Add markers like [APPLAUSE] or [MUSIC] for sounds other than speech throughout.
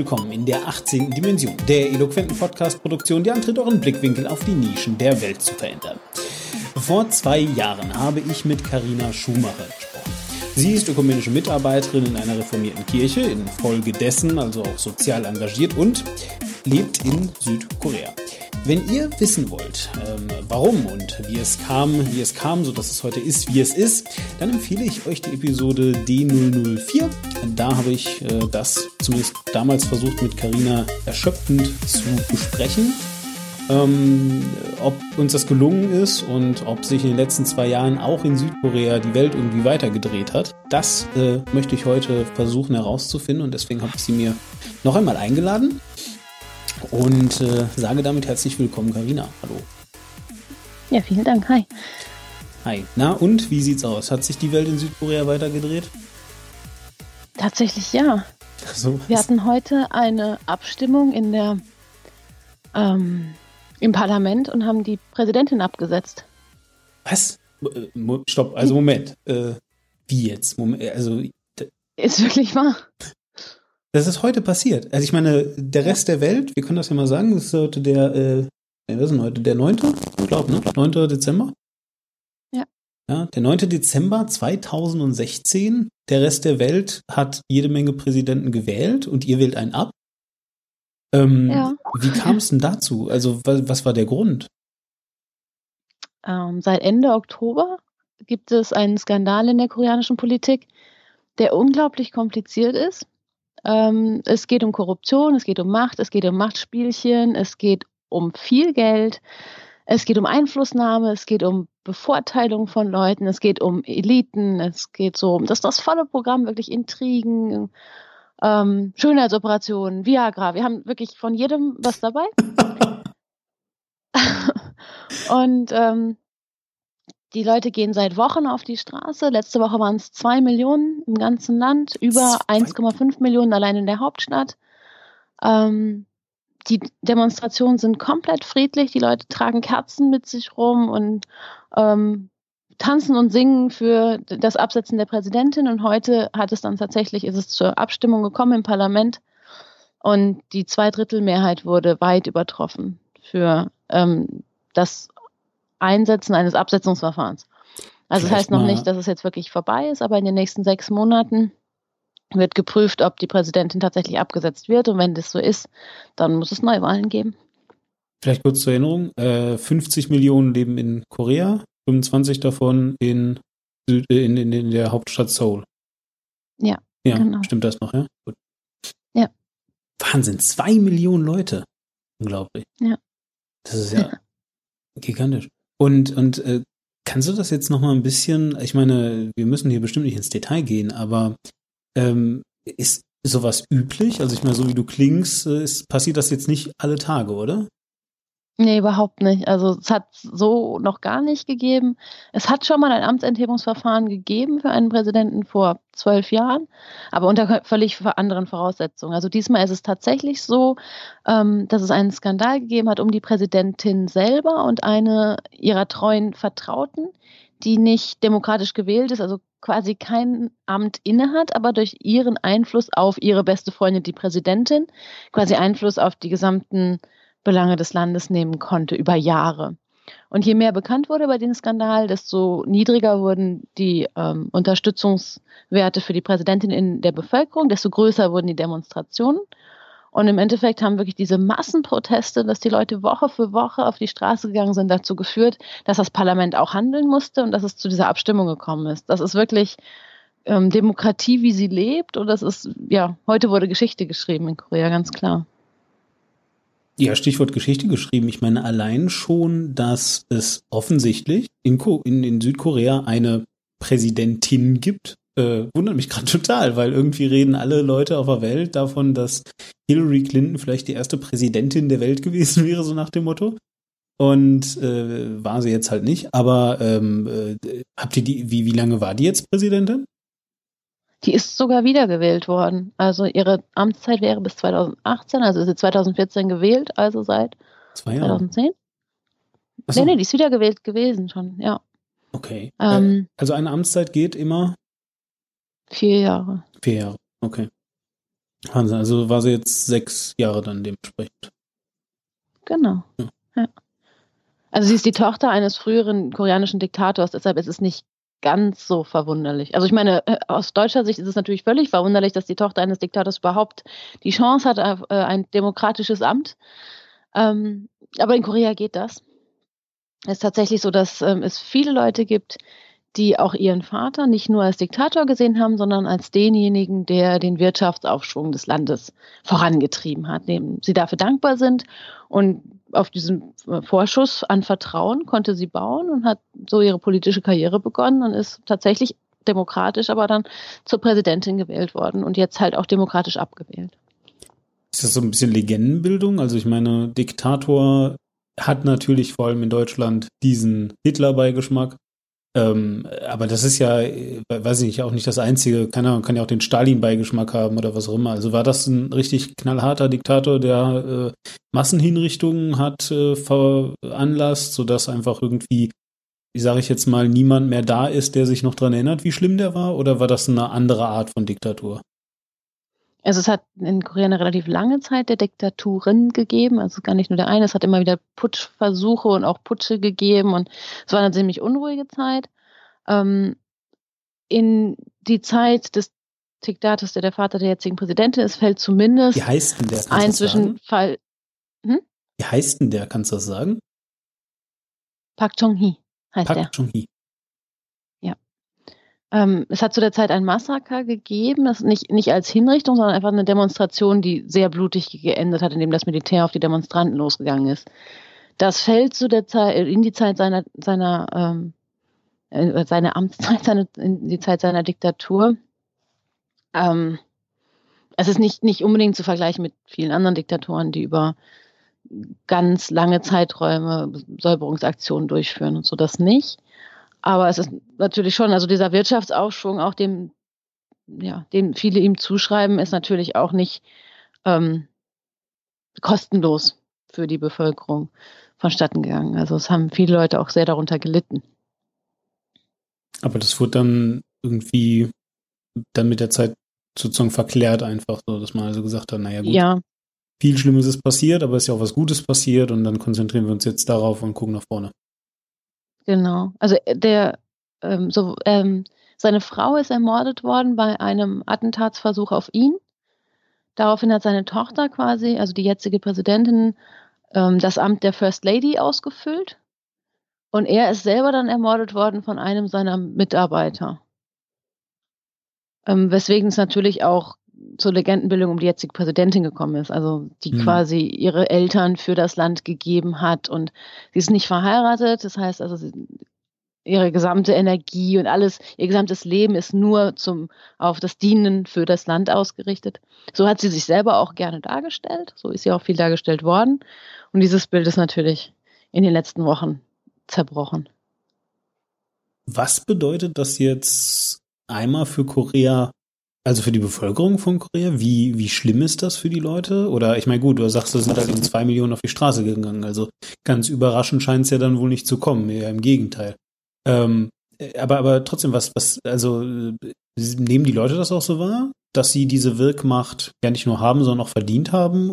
willkommen in der 18. Dimension, der eloquenten Podcast-Produktion, die antritt, euren Blickwinkel auf die Nischen der Welt zu verändern. Vor zwei Jahren habe ich mit Karina Schumacher gesprochen. Sie ist ökumenische Mitarbeiterin in einer reformierten Kirche, infolgedessen also auch sozial engagiert und lebt in Südkorea. Wenn ihr wissen wollt, ähm, warum und wie es kam, wie es kam, so dass es heute ist, wie es ist, dann empfehle ich euch die Episode D004. Da habe ich äh, das zumindest damals versucht mit Carina erschöpfend zu besprechen. Ähm, ob uns das gelungen ist und ob sich in den letzten zwei Jahren auch in Südkorea die Welt irgendwie weitergedreht hat, das äh, möchte ich heute versuchen herauszufinden und deswegen habe ich sie mir noch einmal eingeladen und äh, sage damit herzlich willkommen, Karina. Hallo. Ja, vielen Dank. Hi. Hi. Na und wie sieht's aus? Hat sich die Welt in Südkorea weitergedreht? Tatsächlich ja. So, Wir hatten heute eine Abstimmung in der ähm, im Parlament und haben die Präsidentin abgesetzt. Was? Äh, stopp, also Moment. Äh, wie jetzt? Moment, also ist wirklich wahr. Das ist heute passiert. Also ich meine, der Rest der Welt, wir können das ja mal sagen, das ist heute der, äh, was ist denn heute? Der 9. Ich glaube, ne? 9. Dezember? Ja. Ja, der 9. Dezember 2016. Der Rest der Welt hat jede Menge Präsidenten gewählt und ihr wählt einen ab. Ähm, ja. Wie kam es denn dazu? Also was, was war der Grund? Ähm, seit Ende Oktober gibt es einen Skandal in der koreanischen Politik, der unglaublich kompliziert ist ähm, es geht um Korruption, es geht um Macht, es geht um Machtspielchen, es geht um viel Geld, es geht um Einflussnahme, es geht um Bevorteilung von Leuten, es geht um Eliten, es geht so um das, das volle Programm, wirklich Intrigen, ähm, Schönheitsoperationen, Viagra. Wir haben wirklich von jedem was dabei. [LAUGHS] [LAUGHS] Und ähm, die Leute gehen seit Wochen auf die Straße. Letzte Woche waren es zwei Millionen im ganzen Land, über 1,5 Millionen allein in der Hauptstadt. Ähm, die Demonstrationen sind komplett friedlich. Die Leute tragen Kerzen mit sich rum und ähm, tanzen und singen für das Absetzen der Präsidentin. Und heute hat es dann tatsächlich, ist es zur Abstimmung gekommen im Parlament. Und die Zweidrittelmehrheit wurde weit übertroffen für ähm, das Einsetzen eines Absetzungsverfahrens. Also das heißt noch nicht, dass es jetzt wirklich vorbei ist, aber in den nächsten sechs Monaten wird geprüft, ob die Präsidentin tatsächlich abgesetzt wird. Und wenn das so ist, dann muss es Neuwahlen geben. Vielleicht kurz zur Erinnerung, äh, 50 Millionen leben in Korea, 25 davon in, Süd, äh, in, in, in der Hauptstadt Seoul. Ja, ja genau. stimmt das noch, ja? Gut. Ja. Wahnsinn, zwei Millionen Leute. Unglaublich. Ja. Das ist ja, ja. gigantisch. Und, und äh, kannst du das jetzt noch mal ein bisschen, ich meine, wir müssen hier bestimmt nicht ins Detail gehen, aber ähm, ist sowas üblich? Also ich meine, so wie du klingst, äh, ist, passiert das jetzt nicht alle Tage, oder? Nee, überhaupt nicht. Also es hat so noch gar nicht gegeben. Es hat schon mal ein Amtsenthebungsverfahren gegeben für einen Präsidenten vor zwölf Jahren, aber unter völlig anderen Voraussetzungen. Also diesmal ist es tatsächlich so, ähm, dass es einen Skandal gegeben hat um die Präsidentin selber und eine ihrer treuen Vertrauten, die nicht demokratisch gewählt ist, also quasi kein Amt innehat, aber durch ihren Einfluss auf ihre beste Freundin, die Präsidentin, quasi Einfluss auf die gesamten Belange des Landes nehmen konnte über Jahre. Und je mehr bekannt wurde über den Skandal, desto niedriger wurden die ähm, Unterstützungswerte für die Präsidentin in der Bevölkerung, desto größer wurden die Demonstrationen. Und im Endeffekt haben wirklich diese Massenproteste, dass die Leute Woche für Woche auf die Straße gegangen sind, dazu geführt, dass das Parlament auch handeln musste und dass es zu dieser Abstimmung gekommen ist. Das ist wirklich ähm, Demokratie, wie sie lebt. Und das ist, ja, heute wurde Geschichte geschrieben in Korea, ganz klar. Ja, Stichwort Geschichte geschrieben. Ich meine allein schon, dass es offensichtlich in, Ko in, in Südkorea eine Präsidentin gibt, äh, wundert mich gerade [LAUGHS] total, weil irgendwie reden alle Leute auf der Welt davon, dass Hillary Clinton vielleicht die erste Präsidentin der Welt [LAUGHS] gewesen wäre, so nach dem Motto. Und äh, war sie jetzt halt nicht. Aber ähm, äh, habt ihr die, wie, wie lange war die jetzt Präsidentin? Die ist sogar wiedergewählt worden. Also ihre Amtszeit wäre bis 2018, also ist sie 2014 gewählt, also seit Zwei Jahre. 2010. Achso. Nee, nee, die ist wiedergewählt gewesen schon, ja. Okay. Ähm, also eine Amtszeit geht immer? Vier Jahre. Vier Jahre, okay. Wahnsinn, also war sie jetzt sechs Jahre dann dementsprechend. Genau. Ja. ja. Also sie ist die Tochter eines früheren koreanischen Diktators, deshalb ist es nicht ganz so verwunderlich. Also ich meine, äh, aus deutscher Sicht ist es natürlich völlig verwunderlich, dass die Tochter eines Diktators überhaupt die Chance hat auf äh, ein demokratisches Amt. Ähm, aber in Korea geht das. Es ist tatsächlich so, dass ähm, es viele Leute gibt, die auch ihren Vater nicht nur als Diktator gesehen haben, sondern als denjenigen, der den Wirtschaftsaufschwung des Landes vorangetrieben hat, dem sie dafür dankbar sind. Und auf diesen äh, Vorschuss an Vertrauen konnte sie bauen und hat so ihre politische Karriere begonnen und ist tatsächlich demokratisch, aber dann zur Präsidentin gewählt worden und jetzt halt auch demokratisch abgewählt. Ist das so ein bisschen Legendenbildung? Also ich meine, Diktator hat natürlich vor allem in Deutschland diesen Hitler-Beigeschmack. Ähm, aber das ist ja, äh, weiß ich nicht, auch nicht das Einzige. Kann ja, kann ja auch den Stalin-Beigeschmack haben oder was auch immer. Also war das ein richtig knallharter Diktator, der äh, Massenhinrichtungen hat äh, veranlasst, sodass einfach irgendwie, wie sage ich jetzt mal, niemand mehr da ist, der sich noch dran erinnert, wie schlimm der war? Oder war das eine andere Art von Diktatur? Also es hat in Korea eine relativ lange Zeit der Diktaturen gegeben, also gar nicht nur der eine, es hat immer wieder Putschversuche und auch Putsche gegeben und es war eine ziemlich unruhige Zeit. Ähm, in die Zeit des Diktators, der der Vater der jetzigen Präsidentin ist, fällt zumindest Wie heißt denn der? ein Zwischenfall. Hm? Wie heißt denn der? Kannst du das sagen? Park Chung-hee heißt Park der. Chung-hee. Ähm, es hat zu der Zeit ein Massaker gegeben, das nicht, nicht als Hinrichtung, sondern einfach eine Demonstration, die sehr blutig geendet hat, indem das Militär auf die Demonstranten losgegangen ist. Das fällt zu der Zeit, äh, in die Zeit seiner, seiner, ähm, äh, seine Amtszeit, seine, in die Zeit seiner Diktatur. Ähm, es ist nicht, nicht unbedingt zu vergleichen mit vielen anderen Diktatoren, die über ganz lange Zeiträume Säuberungsaktionen durchführen und so das nicht. Aber es ist natürlich schon, also dieser Wirtschaftsaufschwung, auch dem, ja, den viele ihm zuschreiben, ist natürlich auch nicht ähm, kostenlos für die Bevölkerung vonstatten gegangen. Also es haben viele Leute auch sehr darunter gelitten. Aber das wurde dann irgendwie dann mit der Zeit sozusagen verklärt einfach so, dass man also gesagt hat, naja gut, ja. viel Schlimmes ist passiert, aber es ist ja auch was Gutes passiert und dann konzentrieren wir uns jetzt darauf und gucken nach vorne. Genau. Also äh, der, ähm, so, ähm, seine Frau ist ermordet worden bei einem Attentatsversuch auf ihn. Daraufhin hat seine Tochter quasi, also die jetzige Präsidentin, ähm, das Amt der First Lady ausgefüllt. Und er ist selber dann ermordet worden von einem seiner Mitarbeiter. Ähm, weswegen es natürlich auch zur Legendenbildung um die jetzige Präsidentin gekommen ist, also die mhm. quasi ihre Eltern für das Land gegeben hat und sie ist nicht verheiratet, das heißt also sie, ihre gesamte Energie und alles, ihr gesamtes Leben ist nur zum auf das Dienen für das Land ausgerichtet. So hat sie sich selber auch gerne dargestellt, so ist sie auch viel dargestellt worden und dieses Bild ist natürlich in den letzten Wochen zerbrochen. Was bedeutet das jetzt einmal für Korea also für die Bevölkerung von Korea, wie, wie schlimm ist das für die Leute? Oder ich meine, gut, du sagst, da sind halt eben zwei Millionen auf die Straße gegangen. Also ganz überraschend scheint es ja dann wohl nicht zu kommen, eher im Gegenteil. Ähm, aber, aber trotzdem, was, was, also nehmen die Leute das auch so wahr, dass sie diese Wirkmacht ja nicht nur haben, sondern auch verdient haben?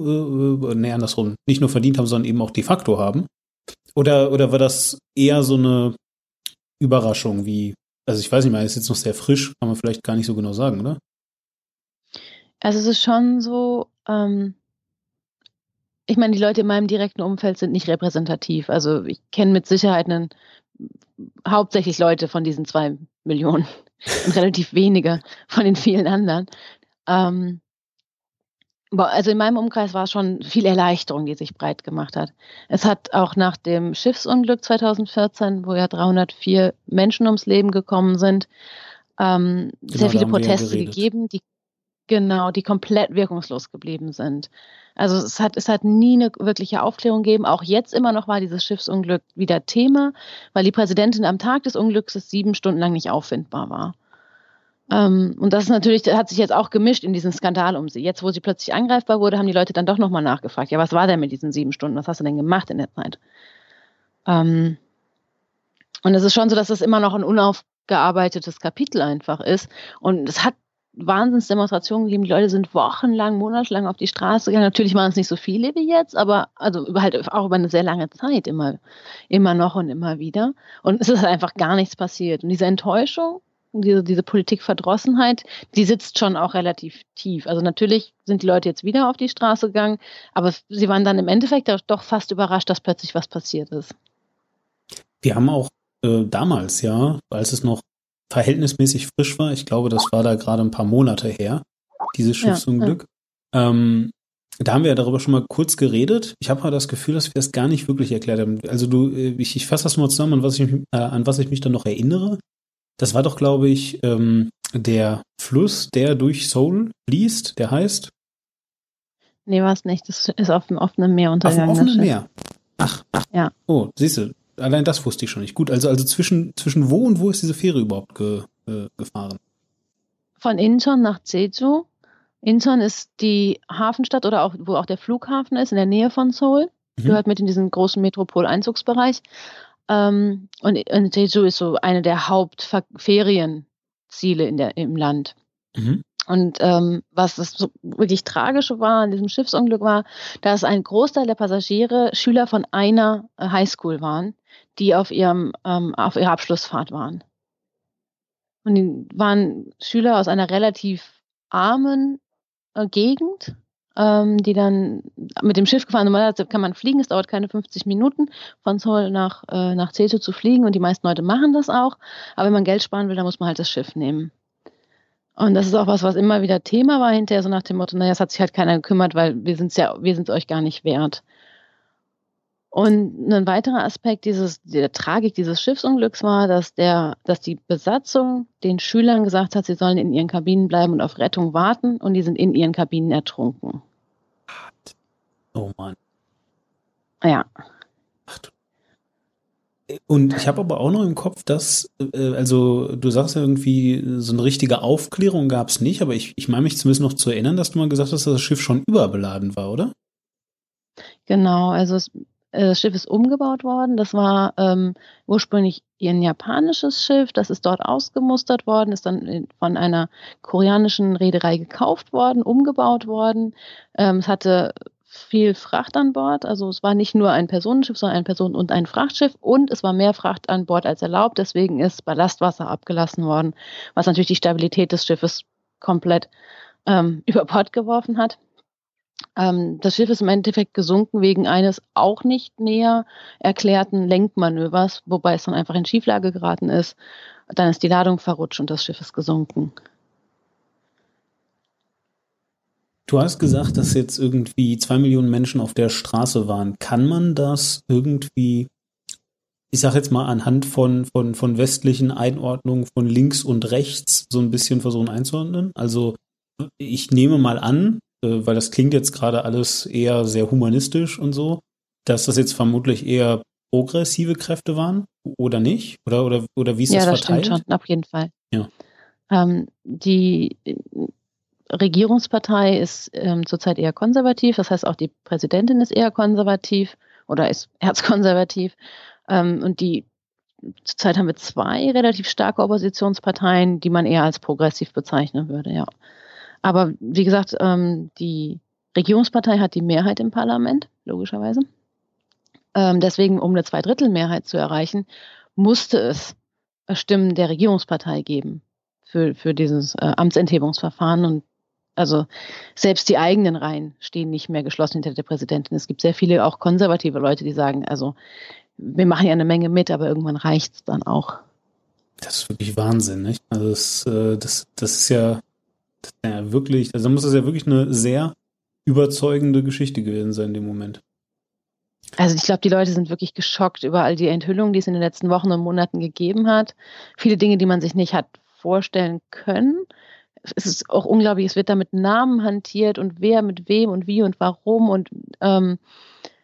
Äh, äh, nee, andersrum. Nicht nur verdient haben, sondern eben auch de facto haben. Oder, oder war das eher so eine Überraschung, wie, also ich weiß nicht mal, ist jetzt noch sehr frisch, kann man vielleicht gar nicht so genau sagen, oder? Also es ist schon so, ähm, ich meine, die Leute in meinem direkten Umfeld sind nicht repräsentativ. Also ich kenne mit Sicherheit einen, hauptsächlich Leute von diesen zwei Millionen [LAUGHS] und relativ wenige von den vielen anderen. Ähm, also in meinem Umkreis war es schon viel Erleichterung, die sich breit gemacht hat. Es hat auch nach dem Schiffsunglück 2014, wo ja 304 Menschen ums Leben gekommen sind, ähm, genau, sehr viele Proteste gegeben, die Genau, die komplett wirkungslos geblieben sind. Also es hat, es hat nie eine wirkliche Aufklärung gegeben. Auch jetzt immer noch war dieses Schiffsunglück wieder Thema, weil die Präsidentin am Tag des Unglücks sieben Stunden lang nicht auffindbar war. Ähm, und das ist natürlich, das hat sich jetzt auch gemischt in diesen Skandal um sie. Jetzt, wo sie plötzlich angreifbar wurde, haben die Leute dann doch nochmal nachgefragt. Ja, was war denn mit diesen sieben Stunden? Was hast du denn gemacht in der Zeit? Ähm, und es ist schon so, dass es immer noch ein unaufgearbeitetes Kapitel einfach ist. Und es hat Wahnsinnsdemonstrationen gegeben. Die Leute sind wochenlang, monatelang auf die Straße gegangen. Natürlich waren es nicht so viele wie jetzt, aber also halt auch über eine sehr lange Zeit immer, immer noch und immer wieder. Und es ist einfach gar nichts passiert. Und diese Enttäuschung, diese, diese Politikverdrossenheit, die sitzt schon auch relativ tief. Also natürlich sind die Leute jetzt wieder auf die Straße gegangen, aber sie waren dann im Endeffekt doch fast überrascht, dass plötzlich was passiert ist. Wir haben auch äh, damals, ja, als es noch verhältnismäßig frisch war. Ich glaube, das war da gerade ein paar Monate her, dieses Schiffsunglück. Ja, ja. Ähm, da haben wir ja darüber schon mal kurz geredet. Ich habe aber das Gefühl, dass wir das gar nicht wirklich erklärt haben. Also du, äh, ich, ich fasse das mal zusammen, an was ich, äh, an was ich mich dann noch erinnere. Das war doch, glaube ich, ähm, der Fluss, der durch Seoul fließt, der heißt. Nee, war es nicht. Das ist auf dem offenen Meer untergegangen. Auf dem offenen Meer. Ach, ach. Ja. Oh, siehst du, allein das wusste ich schon nicht. Gut, also, also zwischen, zwischen wo und wo ist diese Fähre überhaupt ge, äh, gefahren? Von Incheon nach Jeju. Incheon ist die Hafenstadt oder auch, wo auch der Flughafen ist, in der Nähe von Seoul. Mhm. Gehört mit in diesen großen Metropoleinzugsbereich. Ähm, und, und Jeju ist so eine der Hauptferienziele in der, im Land. Mhm. Und ähm, was das so wirklich Tragische war an diesem Schiffsunglück war, dass ein Großteil der Passagiere Schüler von einer Highschool waren, die auf ihrem ähm, auf ihrer Abschlussfahrt waren. Und die waren Schüler aus einer relativ armen äh, Gegend, ähm, die dann mit dem Schiff gefahren. Normalerweise kann man fliegen, es dauert keine 50 Minuten von Seoul nach äh, nach Jeju zu fliegen und die meisten Leute machen das auch. Aber wenn man Geld sparen will, dann muss man halt das Schiff nehmen. Und das ist auch was, was immer wieder Thema war hinterher, so nach dem Motto, naja, es hat sich halt keiner gekümmert, weil wir sind es ja, wir sind es euch gar nicht wert. Und ein weiterer Aspekt dieses, der Tragik dieses Schiffsunglücks war, dass der, dass die Besatzung den Schülern gesagt hat, sie sollen in ihren Kabinen bleiben und auf Rettung warten und die sind in ihren Kabinen ertrunken. Oh Mann. Ja. Und ich habe aber auch noch im Kopf, dass, äh, also du sagst ja irgendwie, so eine richtige Aufklärung gab es nicht, aber ich, ich meine mich zumindest noch zu erinnern, dass du mal gesagt hast, dass das Schiff schon überbeladen war, oder? Genau, also es, äh, das Schiff ist umgebaut worden. Das war ähm, ursprünglich ein japanisches Schiff, das ist dort ausgemustert worden, ist dann von einer koreanischen Reederei gekauft worden, umgebaut worden. Ähm, es hatte viel Fracht an Bord. Also es war nicht nur ein Personenschiff, sondern ein Personen- und ein Frachtschiff und es war mehr Fracht an Bord als erlaubt. Deswegen ist Ballastwasser abgelassen worden, was natürlich die Stabilität des Schiffes komplett ähm, [LAUGHS] über Bord geworfen hat. Ähm, das Schiff ist im Endeffekt gesunken wegen eines auch nicht näher erklärten Lenkmanövers, wobei es dann einfach in Schieflage geraten ist. Dann ist die Ladung verrutscht und das Schiff ist gesunken. Du hast gesagt, dass jetzt irgendwie zwei Millionen Menschen auf der Straße waren. Kann man das irgendwie, ich sag jetzt mal anhand von, von, von westlichen Einordnungen von links und rechts so ein bisschen versuchen einzuordnen? Also ich nehme mal an, äh, weil das klingt jetzt gerade alles eher sehr humanistisch und so, dass das jetzt vermutlich eher progressive Kräfte waren oder nicht? Oder, oder, oder wie ist ja, das, das verteilt? Ja, das stimmt schon, auf jeden Fall. Ja. Ähm, die Regierungspartei ist ähm, zurzeit eher konservativ, das heißt auch die Präsidentin ist eher konservativ oder ist [LAUGHS] erzkonservativ. Ähm, und die zurzeit haben wir zwei relativ starke Oppositionsparteien, die man eher als progressiv bezeichnen würde, ja. Aber wie gesagt, ähm, die Regierungspartei hat die Mehrheit im Parlament, logischerweise. Ähm, deswegen, um eine Zweidrittelmehrheit zu erreichen, musste es Stimmen der Regierungspartei geben für, für dieses äh, Amtsenthebungsverfahren. Und also selbst die eigenen Reihen stehen nicht mehr geschlossen hinter der Präsidentin. Es gibt sehr viele auch konservative Leute, die sagen, also wir machen ja eine Menge mit, aber irgendwann reicht es dann auch. Das ist wirklich Wahnsinn, nicht? Also das, äh, das, das ist ja, das ist ja wirklich, also muss das ja wirklich eine sehr überzeugende Geschichte gewesen sein in dem Moment. Also ich glaube, die Leute sind wirklich geschockt über all die Enthüllungen, die es in den letzten Wochen und Monaten gegeben hat. Viele Dinge, die man sich nicht hat vorstellen können es ist auch unglaublich, es wird da mit Namen hantiert und wer mit wem und wie und warum und ähm,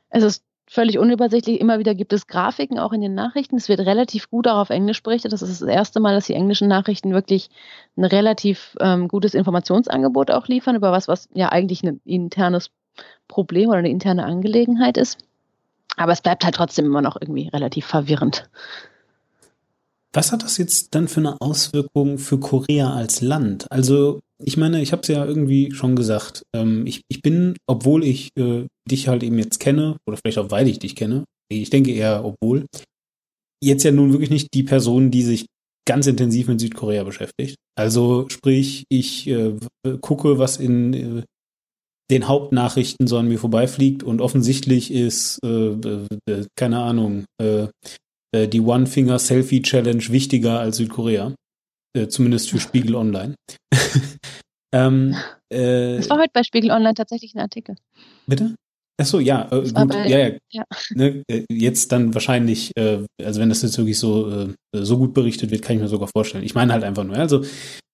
es ist völlig unübersichtlich. Immer wieder gibt es Grafiken auch in den Nachrichten. Es wird relativ gut auch auf Englisch berichtet. Das ist das erste Mal, dass die englischen Nachrichten wirklich ein relativ ähm, gutes Informationsangebot auch liefern über was, was ja eigentlich ein internes Problem oder eine interne Angelegenheit ist. Aber es bleibt halt trotzdem immer noch irgendwie relativ verwirrend. Was hat das jetzt dann für eine Auswirkung für Korea als Land? Also, ich meine, ich habe es ja irgendwie schon gesagt. Ähm, ich, ich bin, obwohl ich äh, dich halt eben jetzt kenne, oder vielleicht auch weil ich dich kenne, ich denke eher obwohl, jetzt ja nun wirklich nicht die Person, die sich ganz intensiv mit Südkorea beschäftigt. Also sprich, ich äh, gucke, was in äh, den Hauptnachrichten so an mir vorbeifliegt und offensichtlich ist, äh, äh keine Ahnung, äh, äh, die One-Finger-Selfie-Challenge wichtiger als Südkorea. zumindest für Spiegel Online. [LAUGHS] ähm, das war heute bei Spiegel Online tatsächlich ein Artikel. Bitte? Ach so, ja, äh, gut, bei, ja, ja. ja. Ne, äh, jetzt dann wahrscheinlich, äh, also wenn das jetzt wirklich so, äh, so gut berichtet wird, kann ich mir sogar vorstellen. Ich meine halt einfach nur, also,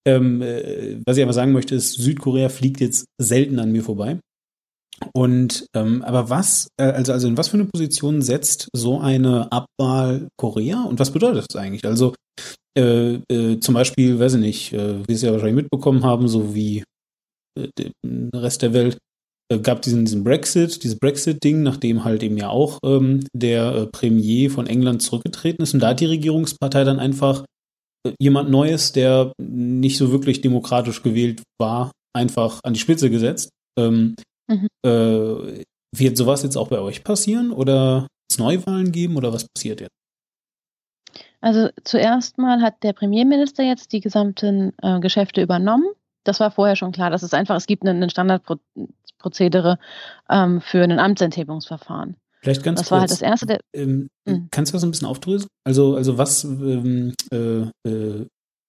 ähm, äh, was ich aber sagen möchte, ist, Südkorea fliegt jetzt selten an mir vorbei. Und, ähm, aber was, äh, also, also in was für eine Position setzt so eine Abwahl Korea und was bedeutet das eigentlich? Also, äh, äh, zum Beispiel, weiß ich nicht, äh, wie Sie ja wahrscheinlich mitbekommen haben, so wie äh, der Rest der Welt, äh, gab diesen, diesen Brexit, dieses Brexit-Ding, nachdem halt eben ja auch ähm, der äh, Premier von England zurückgetreten ist und da hat die Regierungspartei dann einfach äh, jemand Neues, der nicht so wirklich demokratisch gewählt war, einfach an die Spitze gesetzt. Ähm, mhm. äh, wird sowas jetzt auch bei euch passieren oder es Neuwahlen geben oder was passiert jetzt? Also zuerst mal hat der Premierminister jetzt die gesamten äh, Geschäfte übernommen. Das war vorher schon klar. Das ist einfach, es gibt einen Standardpro Prozedere ähm, für ein Amtsenthebungsverfahren. Vielleicht ganz das kurz. war halt das erste. Der, ähm, hm. Kannst du das ein bisschen aufdröseln? Also, also was, ähm, äh, äh,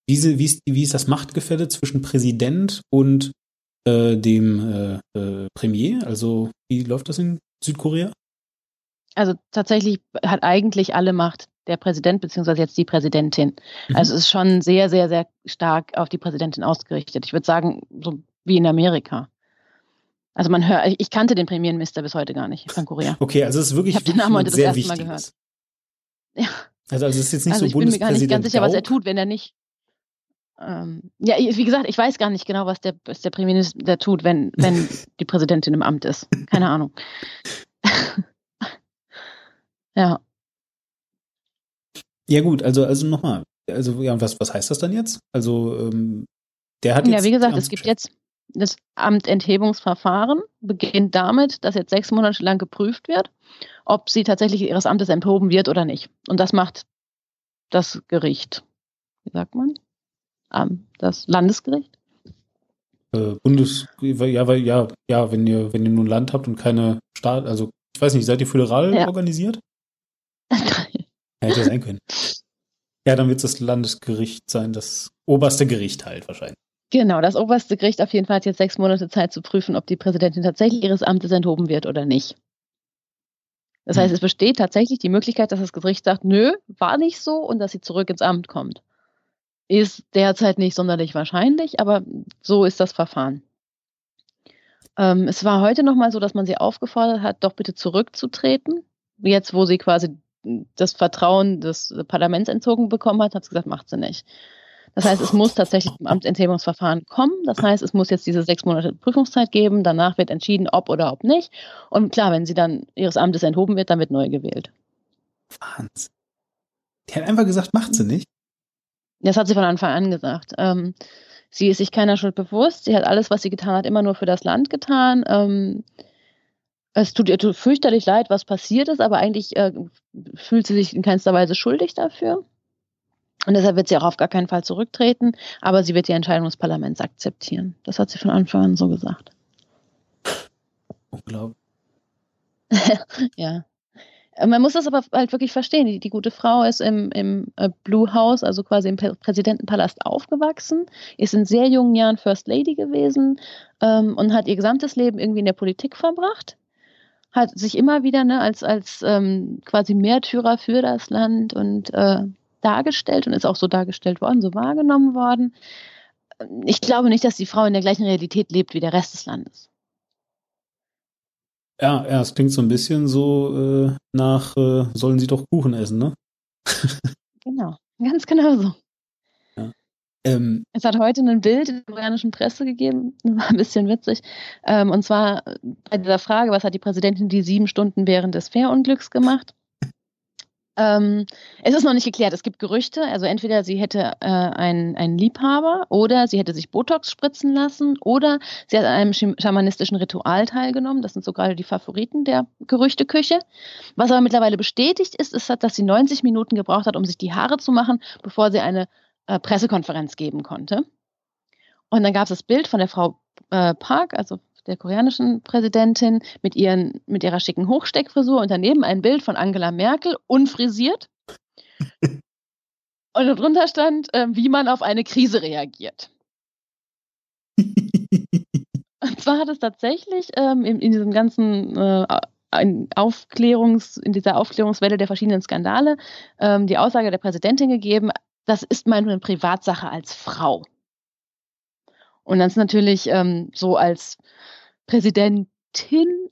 wie, wie, ist, wie ist das Machtgefälle zwischen Präsident und äh, dem äh, äh, Premier? Also, wie läuft das in Südkorea? Also tatsächlich hat eigentlich alle Macht der Präsident beziehungsweise jetzt die Präsidentin. Mhm. Also es ist schon sehr, sehr, sehr stark auf die Präsidentin ausgerichtet. Ich würde sagen, so wie in Amerika. Also man hört, ich kannte den Premierminister bis heute gar nicht von Korea. [LAUGHS] Okay, also es ist wirklich, ich den Namen heute das erste Mal gehört. Ja. Also, also es ist jetzt nicht also so ich bin mir gar nicht ganz sicher, was er tut, wenn er nicht. Ähm, ja, wie gesagt, ich weiß gar nicht genau, was der, was der Premierminister tut, wenn, wenn [LAUGHS] die Präsidentin im Amt ist. Keine Ahnung. [LAUGHS] ja. Ja gut, also also nochmal, also ja, was was heißt das dann jetzt? Also ähm, der hat jetzt ja wie gesagt, es gibt jetzt das Amtenthebungsverfahren beginnt damit, dass jetzt sechs Monate lang geprüft wird, ob sie tatsächlich ihres Amtes enthoben wird oder nicht. Und das macht das Gericht. Wie sagt man? Das Landesgericht? Äh, Bundes, ja, weil, ja, ja, wenn ihr, wenn ihr nun Land habt und keine Staat, also ich weiß nicht, seid ihr föderal ja. organisiert? [LAUGHS] Hätte sein können. Ja, dann wird es das Landesgericht sein, das oberste Gericht halt wahrscheinlich. Genau, das oberste Gericht auf jeden Fall hat jetzt sechs Monate Zeit zu prüfen, ob die Präsidentin tatsächlich ihres Amtes enthoben wird oder nicht. Das heißt, hm. es besteht tatsächlich die Möglichkeit, dass das Gericht sagt, nö, war nicht so und dass sie zurück ins Amt kommt. Ist derzeit nicht sonderlich wahrscheinlich, aber so ist das Verfahren. Ähm, es war heute nochmal so, dass man sie aufgefordert hat, doch bitte zurückzutreten. Jetzt, wo sie quasi das Vertrauen des Parlaments entzogen bekommen hat, hat sie gesagt, macht sie nicht. Das heißt, es muss tatsächlich zum Amtsenthebungsverfahren kommen. Das heißt, es muss jetzt diese sechs Monate Prüfungszeit geben. Danach wird entschieden, ob oder ob nicht. Und klar, wenn sie dann ihres Amtes enthoben wird, dann wird neu gewählt. Wahnsinn. Die hat einfach gesagt, macht sie nicht. Das hat sie von Anfang an gesagt. Ähm, sie ist sich keiner Schuld bewusst. Sie hat alles, was sie getan hat, immer nur für das Land getan. Ähm, es tut ihr fürchterlich leid, was passiert ist, aber eigentlich äh, fühlt sie sich in keinster Weise schuldig dafür. Und deshalb wird sie auch auf gar keinen Fall zurücktreten, aber sie wird die Entscheidung des Parlaments akzeptieren. Das hat sie von Anfang an so gesagt. Unglaublich. [LAUGHS] ja. Man muss das aber halt wirklich verstehen. Die, die gute Frau ist im, im äh, Blue House, also quasi im Präsidentenpalast aufgewachsen, ist in sehr jungen Jahren First Lady gewesen ähm, und hat ihr gesamtes Leben irgendwie in der Politik verbracht. Hat sich immer wieder ne, als, als ähm, quasi Märtyrer für das Land und äh, dargestellt und ist auch so dargestellt worden, so wahrgenommen worden. Ich glaube nicht, dass die Frau in der gleichen Realität lebt wie der Rest des Landes. Ja, ja, es klingt so ein bisschen so äh, nach, äh, sollen sie doch Kuchen essen, ne? genau, ganz genau so. Ja. Ähm, es hat heute ein Bild in der koreanischen Presse gegeben, das [LAUGHS] war ein bisschen witzig. Ähm, und zwar bei dieser Frage, was hat die Präsidentin die sieben Stunden während des Fährunglücks gemacht? Ähm, es ist noch nicht geklärt. Es gibt Gerüchte. Also entweder sie hätte äh, einen, einen Liebhaber oder sie hätte sich Botox spritzen lassen oder sie hat an einem schamanistischen Ritual teilgenommen. Das sind so gerade die Favoriten der Gerüchteküche. Was aber mittlerweile bestätigt ist, ist, dass sie 90 Minuten gebraucht hat, um sich die Haare zu machen, bevor sie eine äh, Pressekonferenz geben konnte. Und dann gab es das Bild von der Frau äh, Park, also der koreanischen Präsidentin mit, ihren, mit ihrer schicken Hochsteckfrisur und daneben ein Bild von Angela Merkel, unfrisiert. [LAUGHS] und darunter stand, äh, wie man auf eine Krise reagiert. [LAUGHS] und zwar hat es tatsächlich ähm, in, in, diesem ganzen äh, Aufklärungs, in dieser Aufklärungswelle der verschiedenen Skandale ähm, die Aussage der Präsidentin gegeben, das ist meine Privatsache als Frau. Und dann ist natürlich ähm, so als Präsidentin,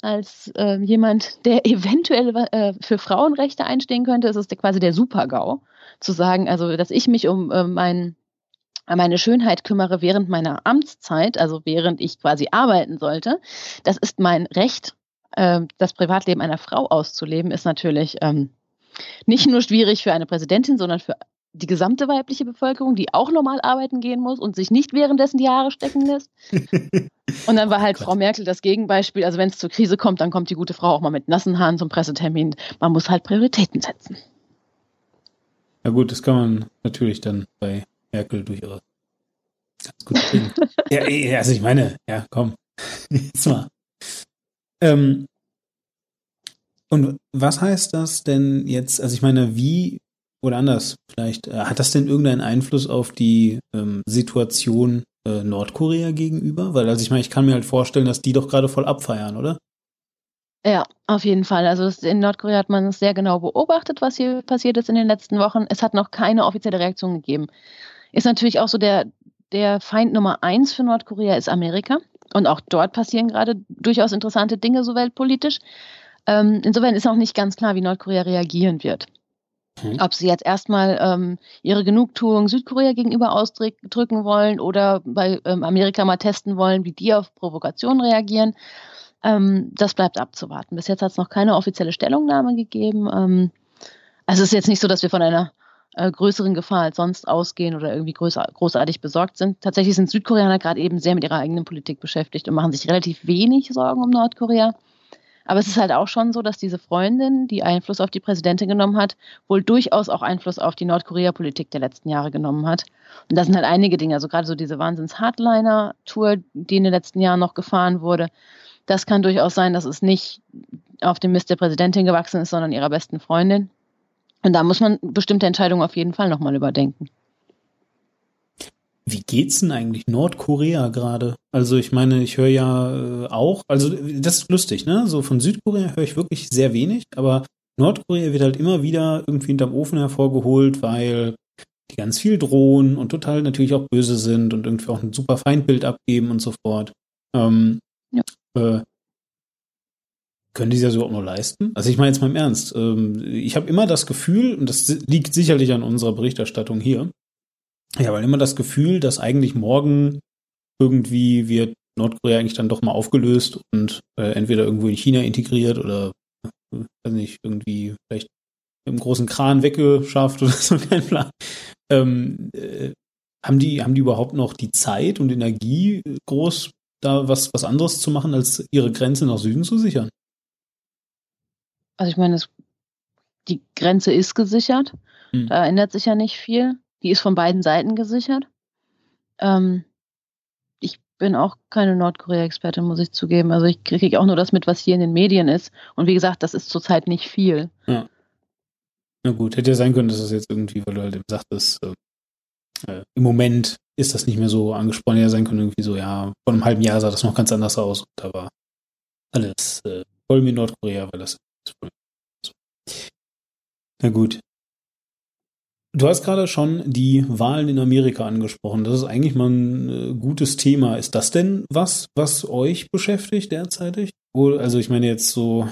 als äh, jemand, [LAUGHS] der eventuell äh, für Frauenrechte einstehen könnte, ist es quasi der Super-GAU, zu sagen, also dass ich mich um äh, mein, meine Schönheit kümmere während meiner Amtszeit, also während ich quasi arbeiten sollte. Das ist mein Recht. Äh, das Privatleben einer Frau auszuleben, ist natürlich ähm, nicht nur schwierig für eine Präsidentin, sondern für die gesamte weibliche Bevölkerung, die auch normal arbeiten gehen muss und sich nicht währenddessen die Haare stecken lässt. [LAUGHS] und dann war halt oh Frau Merkel das Gegenbeispiel. Also wenn es zur Krise kommt, dann kommt die gute Frau auch mal mit nassen Haaren zum Pressetermin. Man muss halt Prioritäten setzen. Ja gut, das kann man natürlich dann bei Merkel durch ihre ganz gut [LAUGHS] ja, also ich meine, ja, komm. [LAUGHS] Jetzt mal. Ähm, und was heißt das denn jetzt? Also ich meine, wie oder anders, vielleicht, äh, hat das denn irgendeinen Einfluss auf die ähm, Situation äh, Nordkorea gegenüber? Weil, also ich meine, ich kann mir halt vorstellen, dass die doch gerade voll abfeiern, oder? Ja, auf jeden Fall. Also in Nordkorea hat man es sehr genau beobachtet, was hier passiert ist in den letzten Wochen. Es hat noch keine offizielle Reaktion gegeben. Ist natürlich auch so der, der Feind Nummer eins für Nordkorea ist Amerika. Und auch dort passieren gerade durchaus interessante Dinge, so weltpolitisch. Ähm, insofern ist auch nicht ganz klar, wie Nordkorea reagieren wird. Mhm. Ob sie jetzt erstmal ähm, ihre Genugtuung Südkorea gegenüber ausdrücken wollen oder bei ähm, Amerika mal testen wollen, wie die auf Provokationen reagieren, ähm, das bleibt abzuwarten. Bis jetzt hat es noch keine offizielle Stellungnahme gegeben. Ähm, also es ist jetzt nicht so, dass wir von einer äh, größeren Gefahr als sonst ausgehen oder irgendwie größer, großartig besorgt sind. Tatsächlich sind Südkoreaner gerade eben sehr mit ihrer eigenen Politik beschäftigt und machen sich relativ wenig Sorgen um Nordkorea. Aber es ist halt auch schon so, dass diese Freundin, die Einfluss auf die Präsidentin genommen hat, wohl durchaus auch Einfluss auf die Nordkorea-Politik der letzten Jahre genommen hat. Und das sind halt einige Dinge, also gerade so diese Wahnsinns-Hardliner-Tour, die in den letzten Jahren noch gefahren wurde. Das kann durchaus sein, dass es nicht auf dem Mist der Präsidentin gewachsen ist, sondern ihrer besten Freundin. Und da muss man bestimmte Entscheidungen auf jeden Fall nochmal überdenken. Wie geht's denn eigentlich Nordkorea gerade? Also ich meine, ich höre ja äh, auch, also das ist lustig, ne? So von Südkorea höre ich wirklich sehr wenig, aber Nordkorea wird halt immer wieder irgendwie hinterm Ofen hervorgeholt, weil die ganz viel drohen und total natürlich auch böse sind und irgendwie auch ein super Feindbild abgeben und so fort. Ähm, ja. äh, können die sich das überhaupt noch leisten? Also ich meine jetzt mal im Ernst, ähm, ich habe immer das Gefühl, und das liegt sicherlich an unserer Berichterstattung hier, ich habe immer das Gefühl, dass eigentlich morgen irgendwie wird Nordkorea eigentlich dann doch mal aufgelöst und äh, entweder irgendwo in China integriert oder äh, weiß nicht, irgendwie vielleicht im großen Kran weggeschafft [LAUGHS] oder so, kein Plan. Ähm, äh, haben die, haben die überhaupt noch die Zeit und Energie, groß da was, was anderes zu machen, als ihre Grenze nach Süden zu sichern? Also ich meine, es, die Grenze ist gesichert. Hm. Da ändert sich ja nicht viel. Die ist von beiden Seiten gesichert. Ähm, ich bin auch keine Nordkorea-Expertin, muss ich zugeben. Also ich kriege auch nur das mit, was hier in den Medien ist. Und wie gesagt, das ist zurzeit nicht viel. Ja. Na gut, hätte ja sein können, dass das jetzt irgendwie, weil du halt eben sagtest, äh, äh, im Moment ist das nicht mehr so angesprochen. Ja, sein können irgendwie so, ja, vor einem halben Jahr sah das noch ganz anders aus. Und da war alles äh, voll mit Nordkorea, weil das voll. Na gut, Du hast gerade schon die Wahlen in Amerika angesprochen. Das ist eigentlich mal ein äh, gutes Thema. Ist das denn was, was euch beschäftigt derzeitig? Also ich meine jetzt so